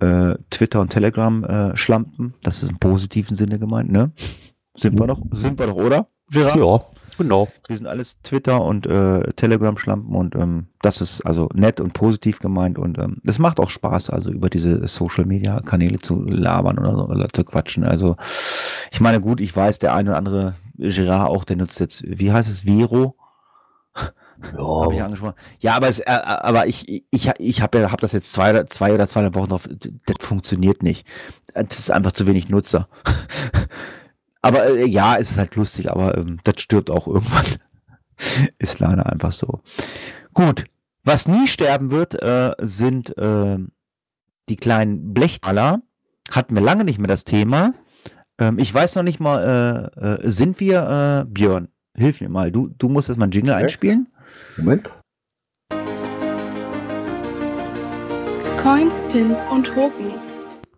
äh, äh, Twitter und Telegram äh, Schlampen. Das ist im positiven Sinne gemeint, ne? Sind wir doch, sind wir doch, oder?
Girard? Ja. Genau.
Die sind alles Twitter und äh, Telegram-Schlampen und ähm, das ist also nett und positiv gemeint und ähm, es macht auch Spaß, also über diese Social-Media-Kanäle zu labern oder, so, oder zu quatschen. Also ich meine, gut, ich weiß, der eine oder andere Gerard auch, der nutzt jetzt, wie heißt es, Vero? Ja. Hab ich angesprochen. Ja, aber es, äh, aber ich, ich, ich habe ja, hab das jetzt zwei, zwei oder zweieinhalb Wochen drauf. Das funktioniert nicht. Das ist einfach zu wenig Nutzer. Aber äh, ja, es ist halt lustig, aber ähm, das stirbt auch irgendwann. [LAUGHS] ist leider einfach so. Gut, was nie sterben wird, äh, sind äh, die kleinen Blechtaler. Hatten wir lange nicht mehr das Thema. Ähm, ich weiß noch nicht mal, äh, äh, sind wir, äh, Björn, hilf mir mal, du, du musst jetzt mal einen Jingle okay. einspielen.
Moment.
Coins, Pins und Token.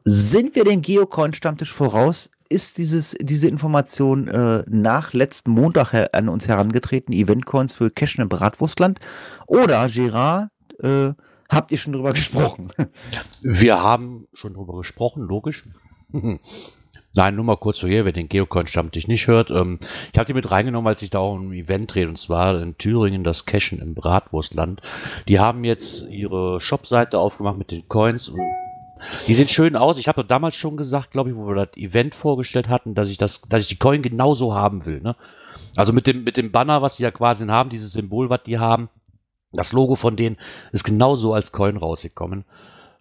Sind wir den Geocoin-Stammtisch voraus? Ist dieses, diese Information äh, nach letzten Montag an uns herangetreten, Eventcoins für Cashen im Bratwurstland? Oder, Gerard, äh, habt ihr schon drüber gesprochen? [LAUGHS]
Wir haben schon drüber gesprochen, logisch. [LAUGHS] Nein, nur mal kurz so hier, wer den Geocoin-Stammtisch nicht hört. Ähm, ich habe die mit reingenommen, als ich da auch ein Event drehe, und zwar in Thüringen das Cashen im Bratwurstland. Die haben jetzt ihre Shopseite aufgemacht mit den Coins und die sehen schön aus. Ich habe damals schon gesagt, glaube ich, wo wir das Event vorgestellt hatten, dass ich das, dass ich die Coin genauso haben will. Ne? Also mit dem, mit dem Banner, was die ja quasi haben, dieses Symbol, was die haben, das Logo von denen ist genauso als Coin rausgekommen.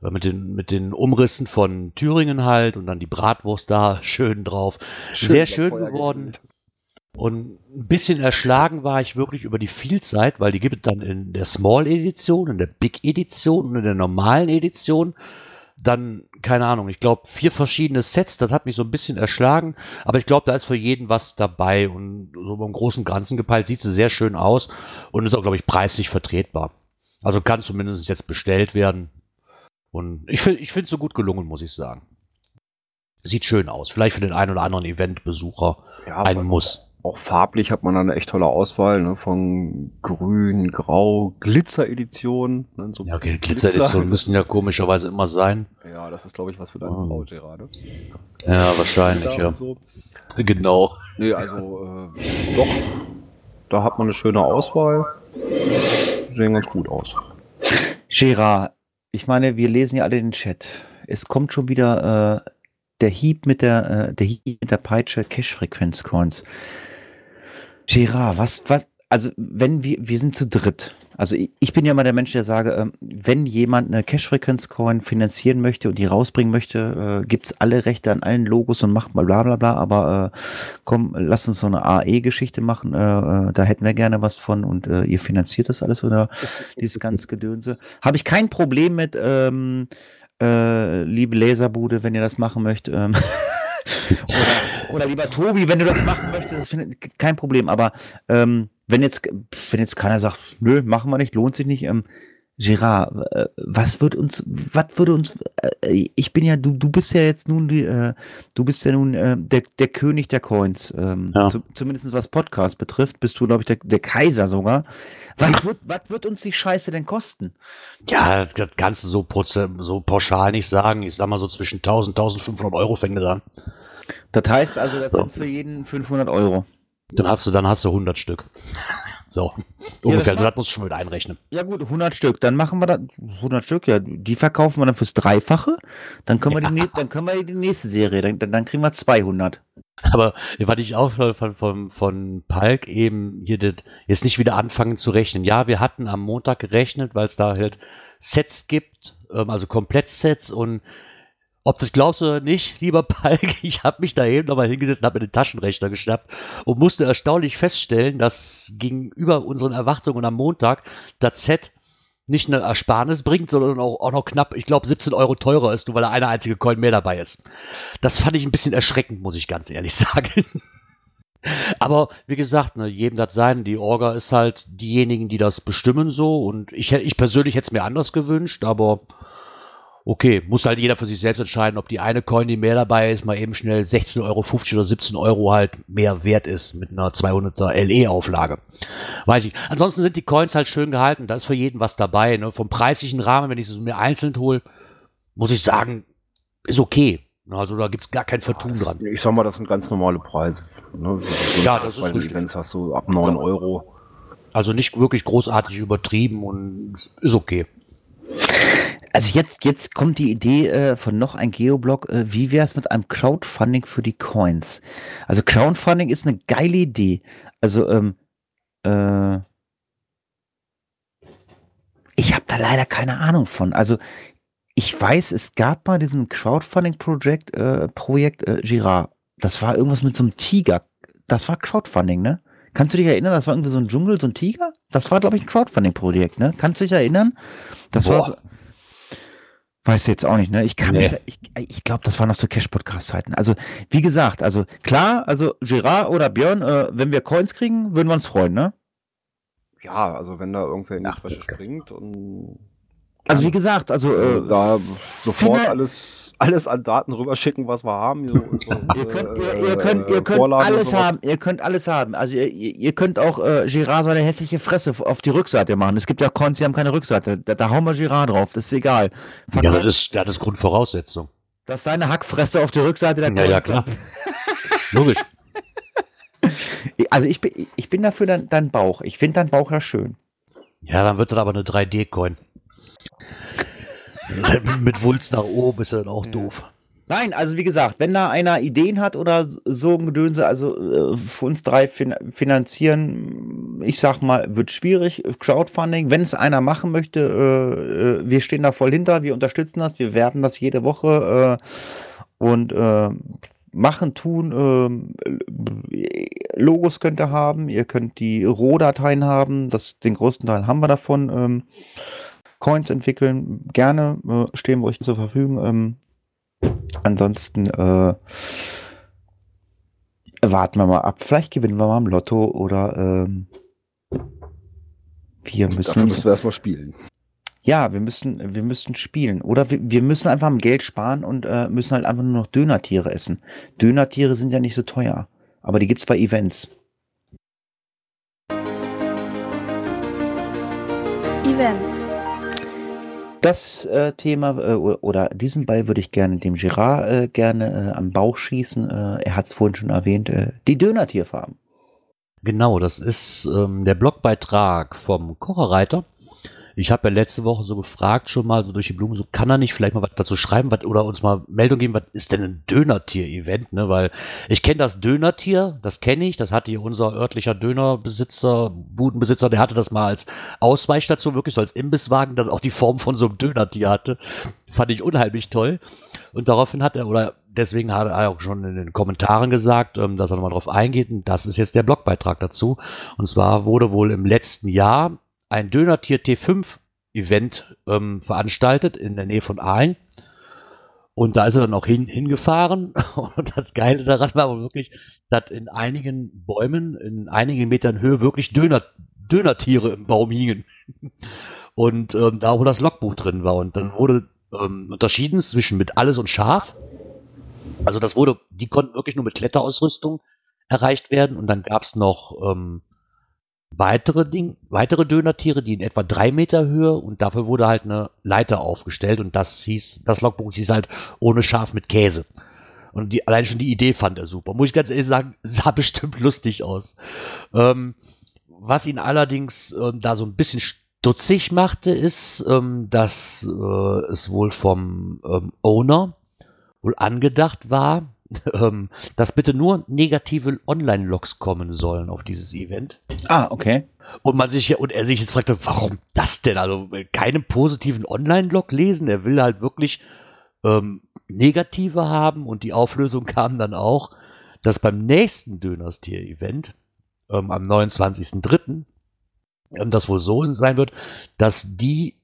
Äh, mit den, mit den Umrissen von Thüringen halt und dann die Bratwurst da [LAUGHS] schön drauf. Schön Sehr schön geworden. Gefühlt. Und ein bisschen erschlagen war ich wirklich über die Vielzeit, weil die gibt es dann in der Small Edition, in der Big Edition und in der normalen Edition dann, keine Ahnung, ich glaube, vier verschiedene Sets, das hat mich so ein bisschen erschlagen, aber ich glaube, da ist für jeden was dabei und so beim großen Ganzen gepeilt sieht sie sehr schön aus und ist auch, glaube ich, preislich vertretbar. Also kann zumindest jetzt bestellt werden. Und ich finde, ich finde es so gut gelungen, muss ich sagen. Sieht schön aus. Vielleicht für den einen oder anderen Eventbesucher ja, ein Muss
auch farblich hat man eine echt tolle Auswahl, ne? von grün, grau, Glitzer-Edition.
Ne? So ja, okay, Glitzer-Editionen müssen ja komischerweise immer sein.
Ja, das ist, glaube ich, was für deine oh. Frau gerade.
Ja, wahrscheinlich, ja. So. Genau.
Nee, also, äh, doch, da hat man eine schöne Auswahl. Sehen ganz gut aus.
Gerard, ich meine, wir lesen ja alle den Chat. Es kommt schon wieder äh, der Hieb mit der, äh, der Hieb mit der Peitsche Cash-Frequenz-Coins. Gerard, was, was, also wenn wir, wir sind zu dritt. Also ich, bin ja mal der Mensch, der sage, ähm, wenn jemand eine Cash-Frequenz-Coin finanzieren möchte und die rausbringen möchte, äh, gibt's alle Rechte an allen Logos und macht mal bla bla bla, aber äh, komm, lass uns so eine AE-Geschichte machen, äh, äh, da hätten wir gerne was von und äh, ihr finanziert das alles oder dieses ganze Gedönse. Habe ich kein Problem mit, ähm, äh, liebe Laserbude, wenn ihr das machen möchtet. Ähm, [LAUGHS] oder, oder lieber Tobi, wenn du das machen möchtest, das ich kein Problem. Aber ähm, wenn jetzt, wenn jetzt keiner sagt, nö, machen wir nicht, lohnt sich nicht, ähm, Gerard, äh, was wird uns, was würde uns, äh, ich bin ja, du, du bist ja jetzt nun die, äh, du bist ja nun äh, der, der König der Coins, ähm,
Ja.
zu, zumindest was Podcast betrifft, bist du, glaube ich, der, der Kaiser sogar. Was wird, was wird uns die Scheiße denn kosten?
Ja, das kannst du so, so pauschal nicht sagen. Ich sag mal so zwischen 1000 1500 Euro fängt es an.
Das heißt also, das sind für jeden 500 Euro.
Dann hast du, dann hast du 100 Stück. So, ungefähr.
das
Also das musst du schon mit einrechnen.
Ja gut, 100 Stück. Dann machen wir das 100 Stück. Ja, die verkaufen wir dann fürs Dreifache. Dann können wir die, nä- dann können wir die nächste Serie. Dann, dann kriegen wir 200.
Aber was ich auch von, von, von, Palk eben hier das, jetzt nicht wieder anfangen zu rechnen. Ja, wir hatten am Montag gerechnet, weil es da halt Sets gibt, ähm, also Komplettsets und ob du es glaubst oder nicht, lieber Palk, [LAUGHS] ich habe mich da eben nochmal hingesetzt und habe mir den Taschenrechner geschnappt und musste erstaunlich feststellen, dass gegenüber unseren Erwartungen am Montag das Set nicht eine Ersparnis bringt, sondern auch, auch noch knapp, ich glaube, 17 Euro teurer ist, nur weil da eine einzige Coin mehr dabei ist. Das fand ich ein bisschen erschreckend, muss ich ganz ehrlich [LAUGHS] sagen. Aber wie gesagt, ne, jedem das sein. Die Orga ist halt diejenigen, die das bestimmen so. Und ich, ich persönlich hätte es mir anders gewünscht, aber okay, muss halt jeder für sich selbst entscheiden, ob die eine Coin, die mehr dabei ist, mal eben schnell 16,50 Euro oder 17 Euro halt mehr wert ist mit einer 200er LE-Auflage. Weiß ich. Ansonsten sind die Coins halt schön gehalten. Da ist für jeden was dabei. Ne? Vom preislichen Rahmen, wenn ich es mir einzeln hole, muss ich sagen, ist okay. Also da gibt es gar kein Vertun dran.
Ich sag mal, das sind ganz normale Preise. Ne?
Ja, das ist richtig.
Events hast du ab 9 Euro.
Also nicht wirklich großartig übertrieben und ist okay.
Also jetzt, jetzt kommt die Idee äh, von noch ein Geoblog. Äh, wie wäre es mit einem Crowdfunding für die Coins? Also Crowdfunding ist eine geile Idee. Also ähm, äh, ich habe da leider keine Ahnung von. Also ich weiß, es gab mal diesen Crowdfunding-Projekt, äh, Projekt äh, Girard. Das war irgendwas mit so einem Tiger. Das war Crowdfunding, ne? Kannst du dich erinnern? Das war irgendwie so ein Dschungel, so ein Tiger? Das war, glaube ich, ein Crowdfunding-Projekt, ne? Kannst du dich erinnern? Das war
Boah.
so. Weiß jetzt auch nicht, ne? Ich kann
Nee.
mich da, ich, ich glaube, das war noch so Cash-Podcast-Zeiten. Also, wie gesagt, also klar, also Gerard oder Björn, äh, wenn wir Coins kriegen, würden wir uns freuen, ne?
Ja, also wenn da irgendwer in die
Ach, okay.
springt und
Also wie gesagt, also äh,
da sofort alles, alles an Daten rüberschicken, was wir haben. So [LAUGHS]
Ihr könnt, ihr,
äh,
ihr könnt, ihr könnt
Vorlagen
alles haben. Ihr könnt alles haben. Also ihr, ihr könnt auch äh, Girard seine hässliche Fresse auf die Rückseite machen. Es gibt ja Coins, die haben keine Rückseite. Da, da hauen wir Girard drauf. Das ist egal.
Ja,
Verkauft,
das ist, ja, das ist Grundvoraussetzung.
das ist seine Hackfresse auf der Rückseite der
Ja, ja, klar. [LAUGHS] Logisch.
Also ich bin, ich bin dafür dein, dein Bauch. Ich finde dein Bauch ja schön.
Ja, dann wird das aber eine 3D-Coin. [LAUGHS] Mit Wulst nach oben ist dann auch doof.
Nein, also wie gesagt, wenn da einer Ideen hat oder so ein Gedönse, also äh, für uns drei fin finanzieren, ich sag mal, wird schwierig, Crowdfunding. Wenn es einer machen möchte, äh, äh, wir stehen da voll hinter, wir unterstützen das, wir werben das jede Woche äh, und äh, machen, tun. Äh, Logos könnt ihr haben, ihr könnt die Rohdateien haben, das, den größten Teil haben wir davon. Coins entwickeln, gerne äh, stehen wir euch zur Verfügung. Ähm, Ansonsten äh, warten wir mal ab. Vielleicht gewinnen wir mal im Lotto oder ähm, wir müssen
Dafür müssen wir erstmal spielen.
ja, wir müssen, wir müssen spielen oder wir, wir müssen einfach am Geld sparen und äh, müssen halt einfach nur noch Dönertiere essen. Dönertiere sind ja nicht so teuer, aber die gibt's bei Events.
Events.
Das äh, Thema äh, oder- diesen Ball würde ich gerne dem Girard äh, gerne äh, am Bauch schießen. Äh, er hat es vorhin schon erwähnt, äh, die Dönertierfarben.
Genau, das ist ähm, der Blogbeitrag vom Kocherreiter. Ich habe ja letzte Woche so gefragt schon mal, so durch die Blumen, so kann er nicht vielleicht mal was dazu schreiben was, oder uns mal Meldung geben, was ist denn ein Dönertier-Event, ne? Weil ich kenne das Dönertier, das kenne ich, das hatte hier unser örtlicher Dönerbesitzer, Budenbesitzer, der hatte das mal als Ausweichstation, wirklich so als Imbisswagen, das auch die Form von so einem Dönertier hatte. Fand ich unheimlich toll. Und daraufhin hat er, oder deswegen hat er auch schon in den Kommentaren gesagt, ähm, dass er nochmal drauf eingeht. Und das ist jetzt der Blogbeitrag dazu. Und zwar wurde wohl im letzten Jahr ein Dönertier T5 Event ähm, veranstaltet in der Nähe von Aalen. Und da ist er dann auch hin, hingefahren. [LAUGHS] Und das Geile daran war aber wirklich, dass in einigen Bäumen, in einigen Metern Höhe wirklich Döner, Dönertiere im Baum hingen. [LAUGHS] Und ähm, da, wo das Logbuch drin war. Und dann wurde ähm, unterschieden zwischen mit alles und scharf. Also das wurde, die konnten wirklich nur mit Kletterausrüstung erreicht werden. Und dann gab es noch ähm, weitere Ding, weitere Dönertiere, die in etwa drei Meter Höhe und dafür wurde halt eine Leiter aufgestellt und das hieß, das Logbuch hieß halt ohne Schaf mit Käse. Und die, allein schon die Idee fand er super. Muss ich ganz ehrlich sagen, [LAUGHS] sah bestimmt lustig aus. Ähm, was ihn allerdings ähm, da so ein bisschen stutzig machte, ist, ähm, dass äh, es wohl vom ähm, Owner wohl angedacht war, [LAUGHS] ähm, dass bitte nur negative Online-Logs kommen sollen auf dieses Event.
Ah, okay.
Und man sich und er sich jetzt fragte, warum das denn? Also äh, keinen positiven Online-Log lesen. Er will halt wirklich ähm, negative haben und die Auflösung [LAUGHS] kam dann auch, dass beim nächsten Dönerstier-Event ähm, am 29.03. Ähm, das wohl so sein wird, dass die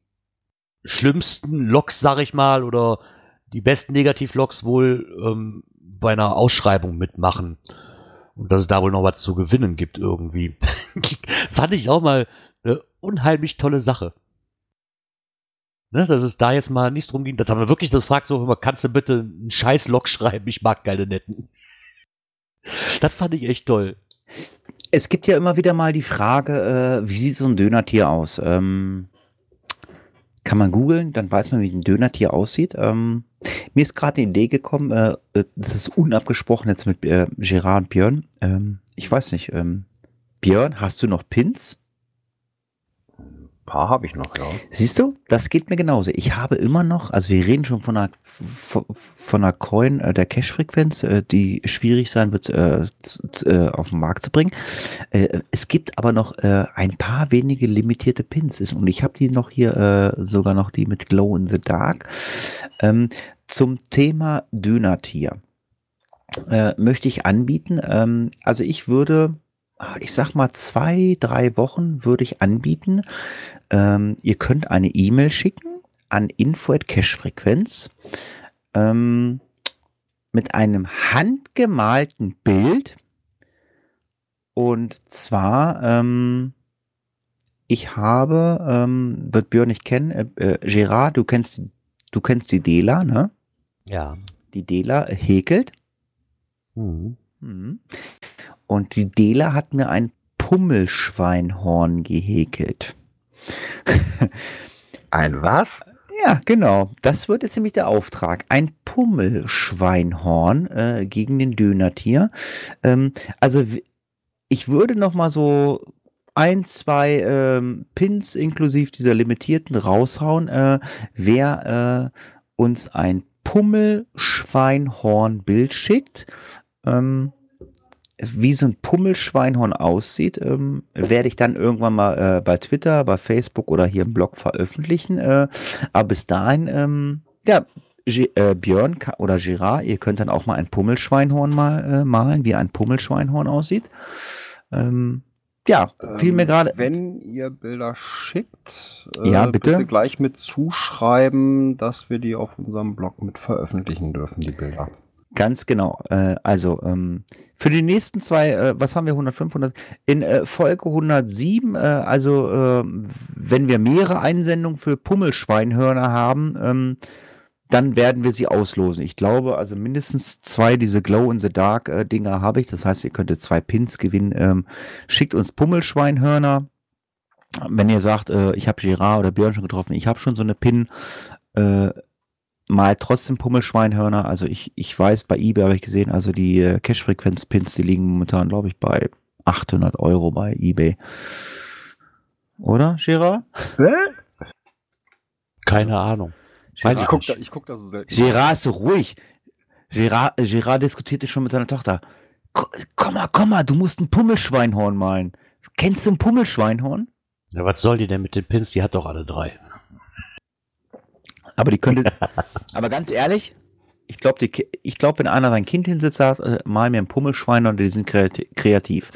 schlimmsten Logs, sag ich mal, oder die besten Negativ-Logs wohl ähm, bei einer Ausschreibung mitmachen. Und dass es da wohl noch was zu gewinnen gibt irgendwie. [LAUGHS] Fand ich auch mal eine unheimlich tolle Sache. Ne, dass es da jetzt mal nicht drum ging, dass haben wir wirklich gefragt, so, kannst du bitte einen scheiß Log schreiben? Ich mag keine netten. Das fand ich echt toll.
Es gibt ja immer wieder mal die Frage, äh, wie sieht so ein Dönertier aus? Ähm, kann man googeln, dann weiß man, wie ein Dönertier aussieht. Ähm, mir ist gerade eine Idee gekommen, äh, äh, das ist unabgesprochen jetzt mit äh, Gerard und Björn. Ähm, ich weiß nicht, ähm, Björn, hast du noch Pins?
Paar habe ich noch, ja.
Siehst du, das geht mir genauso. Ich habe immer noch, also wir reden schon von einer, von einer Coin äh, der Cache-Frequenz, äh, die schwierig sein wird, äh, auf den Markt zu bringen. Es gibt aber noch ein paar wenige limitierte Pins. Und ich habe die noch hier, sogar noch die mit Glow in the Dark. Ähm, zum Thema Dönertier möchte ich anbieten. Ähm, also ich würde ich sag mal, zwei, drei Wochen würde ich anbieten, ähm, ihr könnt eine E-Mail schicken an info@cashfrequenz ähm, mit einem handgemalten Bild. Und zwar, ähm, ich habe, ähm, wird Björn nicht kennen, äh, äh, Gerard, du kennst, du kennst die Dela, ne?
Ja.
Die Dela häkelt.
Mhm.
Mhm. Und die Dela hat mir ein Pummelschweinhorn gehäkelt.
Ein was?
Ja, genau. Das wird jetzt nämlich der Auftrag. Ein Pummelschweinhorn äh, gegen den Dönertier. Ähm, also ich würde noch mal so ein, zwei ähm, Pins inklusive dieser limitierten raushauen, äh, wer äh, uns ein Pummelschweinhorn-Bild schickt. Ähm, wie so ein Pummelschweinhorn aussieht, ähm, werde ich dann irgendwann mal äh, bei Twitter, bei Facebook oder hier im Blog veröffentlichen. Äh, aber bis dahin, ähm, ja, G äh, Björn oder Girard, ihr könnt dann auch mal ein Pummelschweinhorn mal äh, malen, wie ein Pummelschweinhorn aussieht. Ähm, ja, fiel mir ähm, gerade.
Wenn ihr Bilder schickt,
äh, ja, bitte? bitte
gleich mit zuschreiben, dass wir die auf unserem Blog mit veröffentlichen dürfen, die Bilder.
Ganz genau. Äh, also ähm, für die nächsten zwei, äh, was haben wir, 105, 100? In äh, Folge 107, äh, also äh, wenn wir mehrere Einsendungen für Pummelschweinhörner haben, ähm, dann werden wir sie auslosen. Ich glaube, also mindestens zwei diese Glow in the Dark äh, Dinger habe ich. Das heißt, ihr könntet zwei Pins gewinnen. Ähm, schickt uns Pummelschweinhörner. Wenn ihr sagt, äh, ich habe Gerard oder Björn schon getroffen, ich habe schon so eine Pin, äh, mal trotzdem Pummelschweinhörner. Also ich, ich weiß, bei eBay habe ich gesehen, also die äh, Cash-Frequenz-Pins, die liegen momentan, glaube ich, bei 800 Euro bei eBay. Oder, Gerard?
Keine Ahnung. Weiß
Ich
ich
guck,
nicht.
da, ich guck da so selten.
Gerard ist so ruhig. Gerard, Gerard diskutierte schon mit seiner Tochter. Ko- Komm mal, komm mal, du musst ein Pummelschweinhorn malen. Kennst du ein Pummelschweinhorn?
Ja, was soll die denn mit den Pins? Die hat doch alle drei.
Aber die könnte. [LAUGHS] aber ganz ehrlich, ich glaube, ich glaub, wenn einer sein Kind hinsetzt, sagt, äh, mal mir ein Pummelschweinhorn, die sind kreati- kreativ.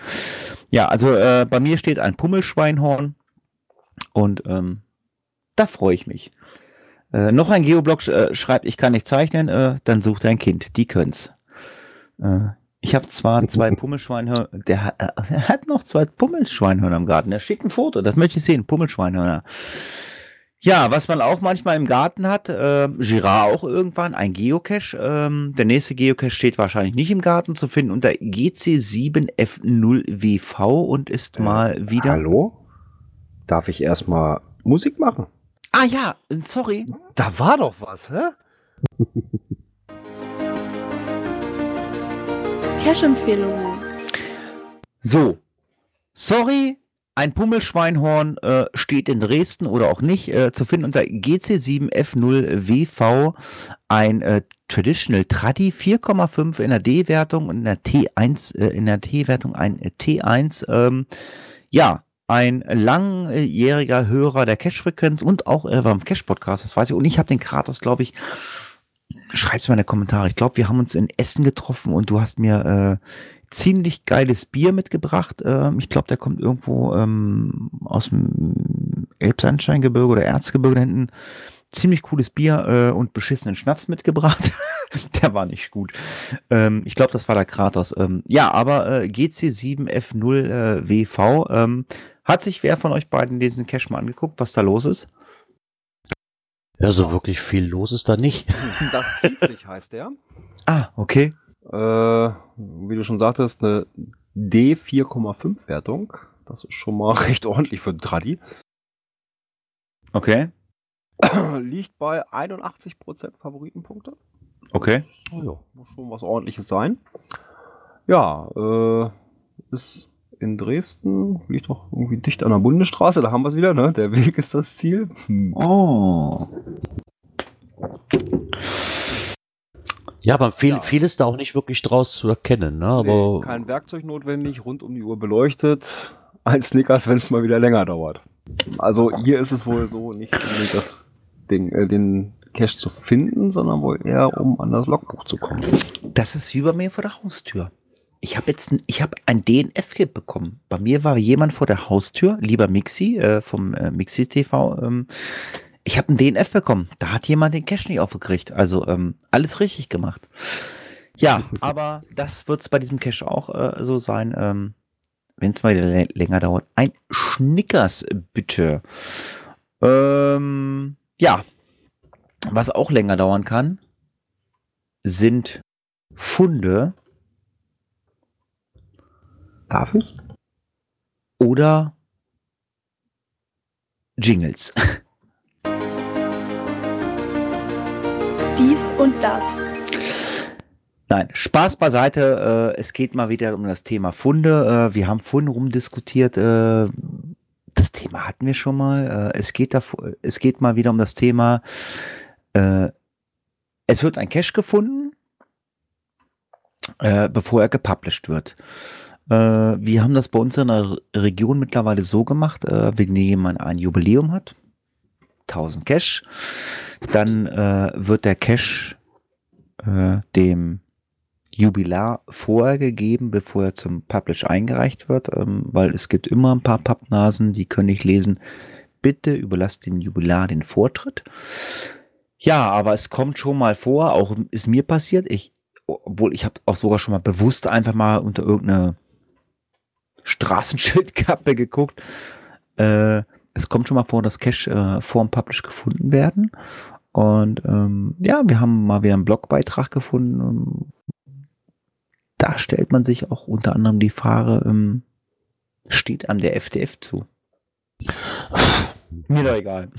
Ja, also äh, bei mir steht ein Pummelschweinhorn und ähm, da freue ich mich. Äh, noch ein Geoblog sch äh, schreibt, ich kann nicht zeichnen, äh, dann sucht ein Kind, die können's. Äh, ich habe zwar zwei [LAUGHS] Pummelschweinhörner, der, hat- äh, der hat noch zwei Pummelschweinhörner im Garten. Der schickt ein Foto, das möchte ich sehen, Pummelschweinhörner. Ja, was man auch manchmal im Garten hat, äh, Girard auch irgendwann, ein Geocache. Ähm, der nächste Geocache steht wahrscheinlich nicht im Garten zu finden unter GC7F0WV und ist mal wieder.
Hallo? Darf ich erstmal Musik machen?
Ah ja, sorry.
Da war doch was, hä?
Cash-Empfehlungen.
So. Sorry, ein Pummelschweinhorn äh, steht in Dresden oder auch nicht äh, zu finden unter GC7F0WV. Ein äh, Traditional Tradi 4,5 in der D-Wertung und in der T1, äh, in der T-Wertung ein äh, T1. Ähm, ja, ein langjähriger Hörer der Cash-Frequenz und auch äh, beim Cash-Podcast, das weiß ich. Und ich habe den Kratos, glaube ich, schreib's mal in die Kommentare. Ich glaube, wir haben uns in Essen getroffen und du hast mir äh, ziemlich geiles Bier mitgebracht. Ähm, ich glaube, der kommt irgendwo ähm, aus dem Elbsandsteingebirge oder Erzgebirge da hinten. Ziemlich cooles Bier äh, und beschissenen Schnaps mitgebracht. [LAUGHS] der war nicht gut. Ähm, ich glaube, das war der Kratos. Ähm, ja, aber äh, GC7F0WV. Ähm, hat sich wer von euch beiden diesen Cache mal angeguckt, was da los ist?
Ja, so wirklich viel los ist da nicht.
Das zieht sich, heißt der.
Ah, okay.
Äh, wie du schon sagtest, eine D4,5 Wertung. Das ist schon mal [LAUGHS] recht ordentlich für Tradi.
Okay. [CLEARS THROAT]
Liegt bei 81% Favoritenpunkte.
Okay.
Oh ja, muss schon was ordentliches sein. Ja, äh, ist in Dresden, liegt doch irgendwie dicht an der Bundesstraße, da haben wir es wieder, ne? Der Weg ist das Ziel. Hm.
Oh.
Ja, aber viel,
Ja.
viel ist da auch nicht wirklich draus zu erkennen, ne? Aber
Nee, kein Werkzeug notwendig, rund um die Uhr beleuchtet. Ein Snickers, wenn es mal wieder länger dauert. Also hier ist es wohl so, nicht unbedingt das Ding, äh, den Cache zu finden, sondern wohl eher um an das Logbuch zu kommen.
Das ist wie bei mir vor der Haustür. Ich habe jetzt ein, ich habe ein DNF-Kit bekommen. Bei mir war jemand vor der Haustür, lieber Mixi äh, vom äh, Mixi TV. Ähm, ich habe ein DNF bekommen. Da hat jemand den Cash nicht aufgekriegt. Also ähm, alles richtig gemacht. Ja, [LAUGHS] aber das wird es bei diesem Cash auch äh, so sein. Ähm, Wenn es mal lä- länger dauert. Ein Schnickers bitte. Ähm, ja, was auch länger dauern kann, sind Funde
Darf ich?
oder Jingles. [LAUGHS]
Dies und das.
Nein, Spaß beiseite. Äh, es geht mal wieder um das Thema Funde. Äh, wir haben Funde rumdiskutiert. Äh, das Thema hatten wir schon mal. Äh, es geht da, es geht mal wieder um das Thema. Äh, es wird ein Cache gefunden, äh, bevor er gepublished wird. Äh, wir haben das bei uns in der Region mittlerweile so gemacht, äh, wenn jemand ein Jubiläum hat, 1000 Cache, dann äh, wird der Cache äh, dem Jubilar vorher bevor er zum Publish eingereicht wird, ähm, weil es gibt immer ein paar Pappnasen, die können nicht lesen. Bitte überlasst den Jubilar den Vortritt. Ja, aber es kommt schon mal vor, auch ist mir passiert, ich, obwohl ich habe auch sogar schon mal bewusst einfach mal unter irgendeine Straßenschildkappe geguckt. Äh, es kommt schon mal vor, dass Cash äh, vor dem Publish gefunden werden. Und ähm, ja, wir haben mal wieder einen Blogbeitrag gefunden. Ähm, da stellt man sich auch unter anderem die Frage, ähm, steht einem der FDF zu? Mir doch egal.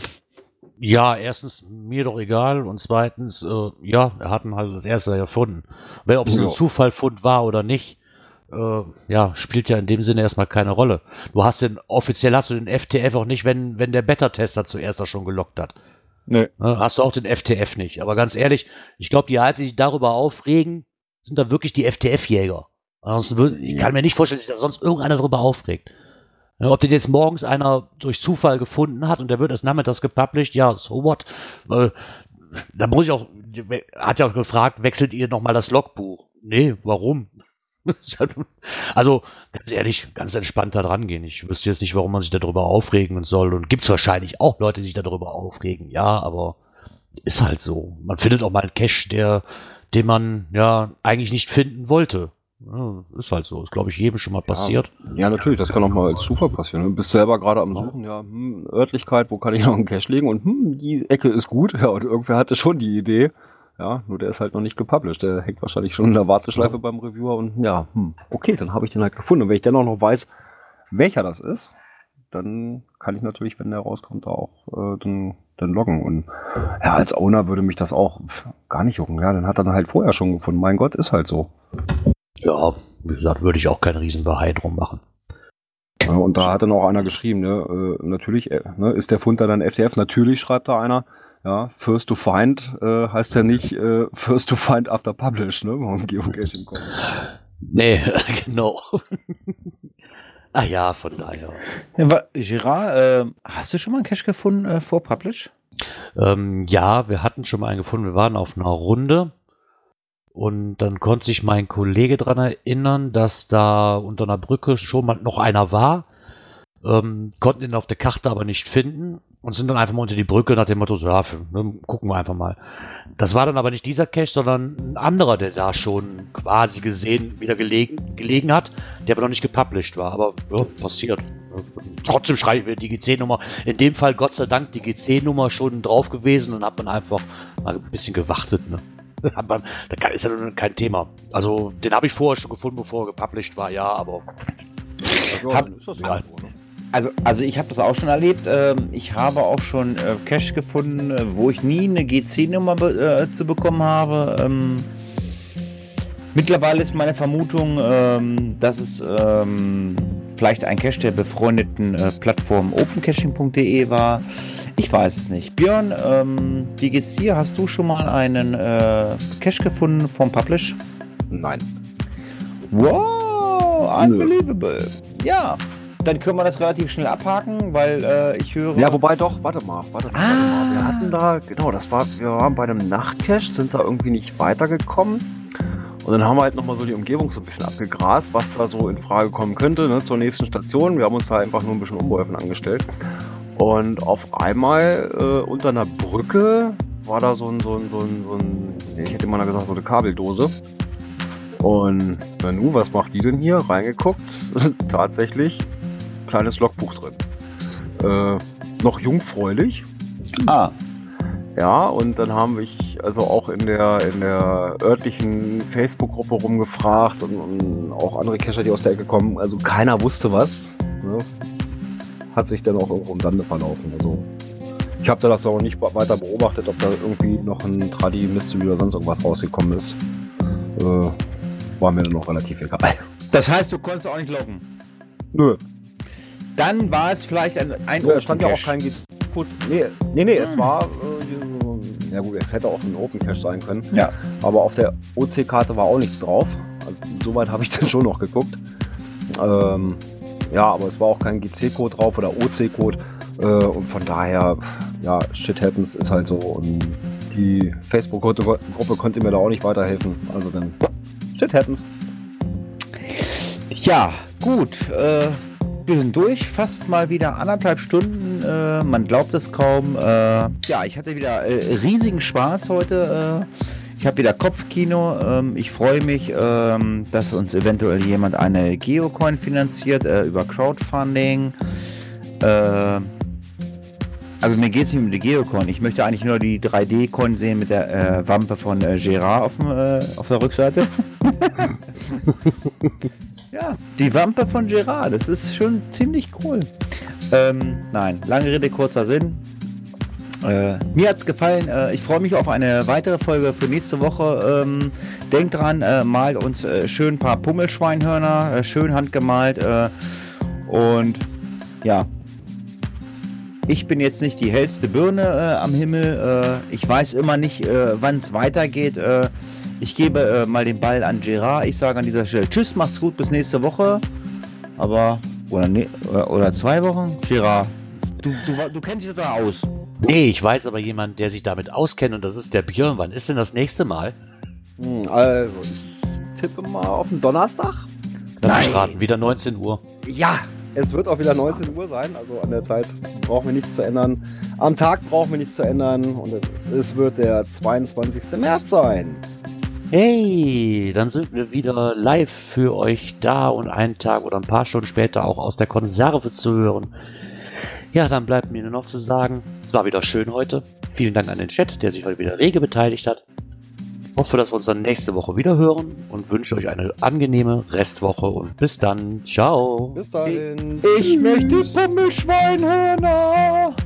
Ja, erstens, mir doch egal. Und zweitens, äh, ja, er hat ihn halt das erste erfunden. Weil ob es ein Zufallfund war oder nicht, äh, ja, spielt ja in dem Sinne erstmal keine Rolle. Du hast den, offiziell hast du den FTF auch nicht, wenn, wenn der Beta-Tester zuerst auch schon gelockt hat.
Nö.
Ne, Hast du auch den FTF nicht. Aber ganz ehrlich, ich glaube, die die sich darüber aufregen, sind da wirklich die FTF-Jäger. Ansonsten Ich kann mir nicht vorstellen, dass sich da sonst irgendeiner darüber aufregt. Ja, Ob den jetzt morgens einer durch Zufall gefunden hat und der wird erst nachmittags gepublished, ja, so what? Da muss ich auch, hat ja auch gefragt, wechselt ihr nochmal das Logbuch? Nee, warum? [LAUGHS] also, ganz ehrlich, ganz entspannt da dran gehen. Ich wüsste jetzt nicht, warum man sich darüber aufregen soll. Und gibt es wahrscheinlich auch Leute, die sich darüber aufregen. Ja, aber ist halt so. Man findet auch mal einen Cache, der, den man ja eigentlich nicht finden wollte. Ja, ist halt so. Ist, glaube ich, jedem schon mal passiert.
Ja, natürlich, das kann auch mal als Zufall passieren. Du bist selber gerade am Suchen, ja, hm, Örtlichkeit, wo kann ich noch einen Cache legen und hm, die Ecke ist gut, ja, und irgendwer hatte schon die Idee. Ja, nur der ist halt noch nicht gepublished. Der hängt wahrscheinlich schon in der Warteschleife beim Reviewer und ja, hm, okay, dann habe ich den halt gefunden. Und wenn ich dann auch noch weiß, welcher das ist, dann kann ich natürlich, wenn der rauskommt, auch äh, dann, dann loggen. Und ja, als Owner würde mich das auch gar nicht jucken. Ja, dann hat er dann halt vorher schon gefunden. Mein Gott, ist halt so.
Ja, wie gesagt, würde ich auch keinen Riesenbehai drum machen.
Ja, und da hat dann auch einer geschrieben, ne, äh, natürlich äh, ne, ist der Fund dann FTF, natürlich schreibt da einer, ja, first to find äh, heißt ja nicht äh, [LAUGHS] first to find after publish, ne, beim Geocaching kommt.
Nee, [LAUGHS] genau. [LAUGHS] ah ja, von daher.
Ja, Gerard, äh, hast du schon mal einen Cache gefunden äh, vor Publish?
Ähm, ja, wir hatten schon mal einen gefunden. Wir waren auf einer Runde und dann konnte sich mein Kollege daran erinnern, dass da unter einer Brücke schon mal noch einer war. Ähm, konnten ihn auf der Karte aber nicht finden und sind dann einfach mal unter die Brücke nach dem Motto, so, ja, ne, gucken wir einfach mal. Das war dann aber nicht dieser Cache, sondern ein anderer, der da schon quasi gesehen wieder gelegen, gelegen hat, der aber noch nicht gepublished war. Aber ja, passiert. Trotzdem schreibe ich mir die GC-Nummer. In dem Fall Gott sei Dank die GC-Nummer schon drauf gewesen und hat man einfach mal ein bisschen gewartet. Ne? [LAUGHS] Da ist ja nun kein Thema. Also den habe ich vorher schon gefunden, bevor er gepublished war, ja, aber
Ja,
Hab-
dann ist das
Ja.
so, ne?
Also, also ich habe das auch schon erlebt. Ähm, ich habe auch schon äh, Cache gefunden, äh, wo ich nie eine GC-Nummer äh, zu bekommen habe. Ähm, mittlerweile ist meine Vermutung, ähm, dass es vielleicht ein Cache der befreundeten Plattform opencaching.de war. Ich weiß es nicht. Björn, ähm, wie geht's dir? Hast du schon mal einen äh, Cache gefunden vom Publish?
Nein.
Wow,
Nö.
unbelievable. Ja, dann können wir das relativ schnell abhaken, weil äh, ich höre.
Ja, wobei doch, warte mal, warte, warte
Ah.
mal. Wir hatten da, genau, das war, wir waren bei einem Nachtcache, sind da irgendwie nicht weitergekommen. Und dann haben wir halt nochmal so die Umgebung so ein bisschen abgegrast, was da so in Frage kommen könnte, ne, zur nächsten Station. Wir haben uns da einfach nur ein bisschen Umwürfen angestellt. Und auf einmal äh, unter einer Brücke war da so ein, so ein, so ein, so ein ich hätte mal gesagt, so eine Kabeldose. Und na nu, was macht die denn hier? Reingeguckt, [LAUGHS] tatsächlich kleines Logbuch drin. Äh, noch jungfräulich,
Ah,
ja, und dann haben wir also auch in der, in der örtlichen Facebook-Gruppe rumgefragt und, und auch andere Cacher, die aus der Ecke kommen. Also keiner wusste was. Ne? Hat sich dann auch irgendwo im Sande verlaufen. Also ich habe da das auch nicht weiter beobachtet, ob da irgendwie noch ein Tradi, Mystery oder sonst irgendwas rausgekommen ist. Äh, war mir dann noch relativ egal.
das heißt, du konntest auch nicht loggen.
Nö,
Dann war es vielleicht ein, ein
Ja, stand ja auch kein Gut, nee, nee, nee, es war, äh, ja gut, es hätte auch ein Open Cache sein können.
Ja.
Aber auf der OC-Karte war auch nichts drauf. Also, soweit habe ich [LAUGHS] dann schon noch geguckt. Ähm, ja, aber es war auch kein GC-Code drauf oder OC-Code. Äh, und von daher, ja, shit happens ist halt so. Und die Facebook-Gruppe konnte mir da auch nicht weiterhelfen. Also dann, shit happens.
Ja, gut. Äh, wir sind durch. Fast mal wieder anderthalb Stunden. Äh, man glaubt es kaum. Äh, ja, ich hatte wieder äh, riesigen Spaß heute. Äh, ich habe wieder Kopfkino. Ähm, ich freue mich, ähm, dass uns eventuell jemand eine Geocoin finanziert äh, über Crowdfunding. Äh, also mir geht es nicht um die Geocoin. Ich möchte eigentlich nur die 3D-Coin sehen mit der Wampe von Gerard auf, dem, auf der Rückseite. [LAUGHS] Ja, die Wampe von Gerard, das ist schon ziemlich cool. Ähm, nein, lange Rede, kurzer Sinn. Äh, mir hat's gefallen. Äh, ich freue mich auf eine weitere Folge für nächste Woche. Ähm, denkt dran, äh, malt uns äh, schön ein paar Pummelschweinhörner, äh, schön handgemalt. Äh, und ja, ich bin jetzt nicht die hellste Birne am Himmel. Ich weiß immer nicht, wann es weitergeht. Ich gebe äh, mal den Ball an Gerard. Ich sage an dieser Stelle Tschüss, macht's gut, bis nächste Woche. Aber, oder, ne, oder, oder zwei Wochen? Gerard, du, du, du kennst dich doch da aus.
Nee, ich weiß aber jemand, der sich damit auskennt und das ist der Björn. Wann ist denn das nächste Mal?
Hm, also, ich tippe mal auf den Donnerstag.
Lass
Nein.
raten, wieder 19 Uhr.
Ja, es wird auch wieder 19 Uhr sein, also an der Zeit brauchen wir nichts zu ändern. Am Tag brauchen wir nichts zu ändern und es, es wird der 22. März sein.
Hey, dann sind wir wieder live für euch da und einen Tag oder ein paar Stunden später auch aus der Konserve zu hören. Ja, dann bleibt mir nur noch zu sagen, es war wieder schön heute. Vielen Dank an den Chat, der sich heute wieder rege beteiligt hat. Hoffe, dass wir uns dann nächste Woche wieder hören und wünsche euch eine angenehme Restwoche und bis dann. Ciao.
Bis dahin.
Ich möchte Pommelschweinhörner.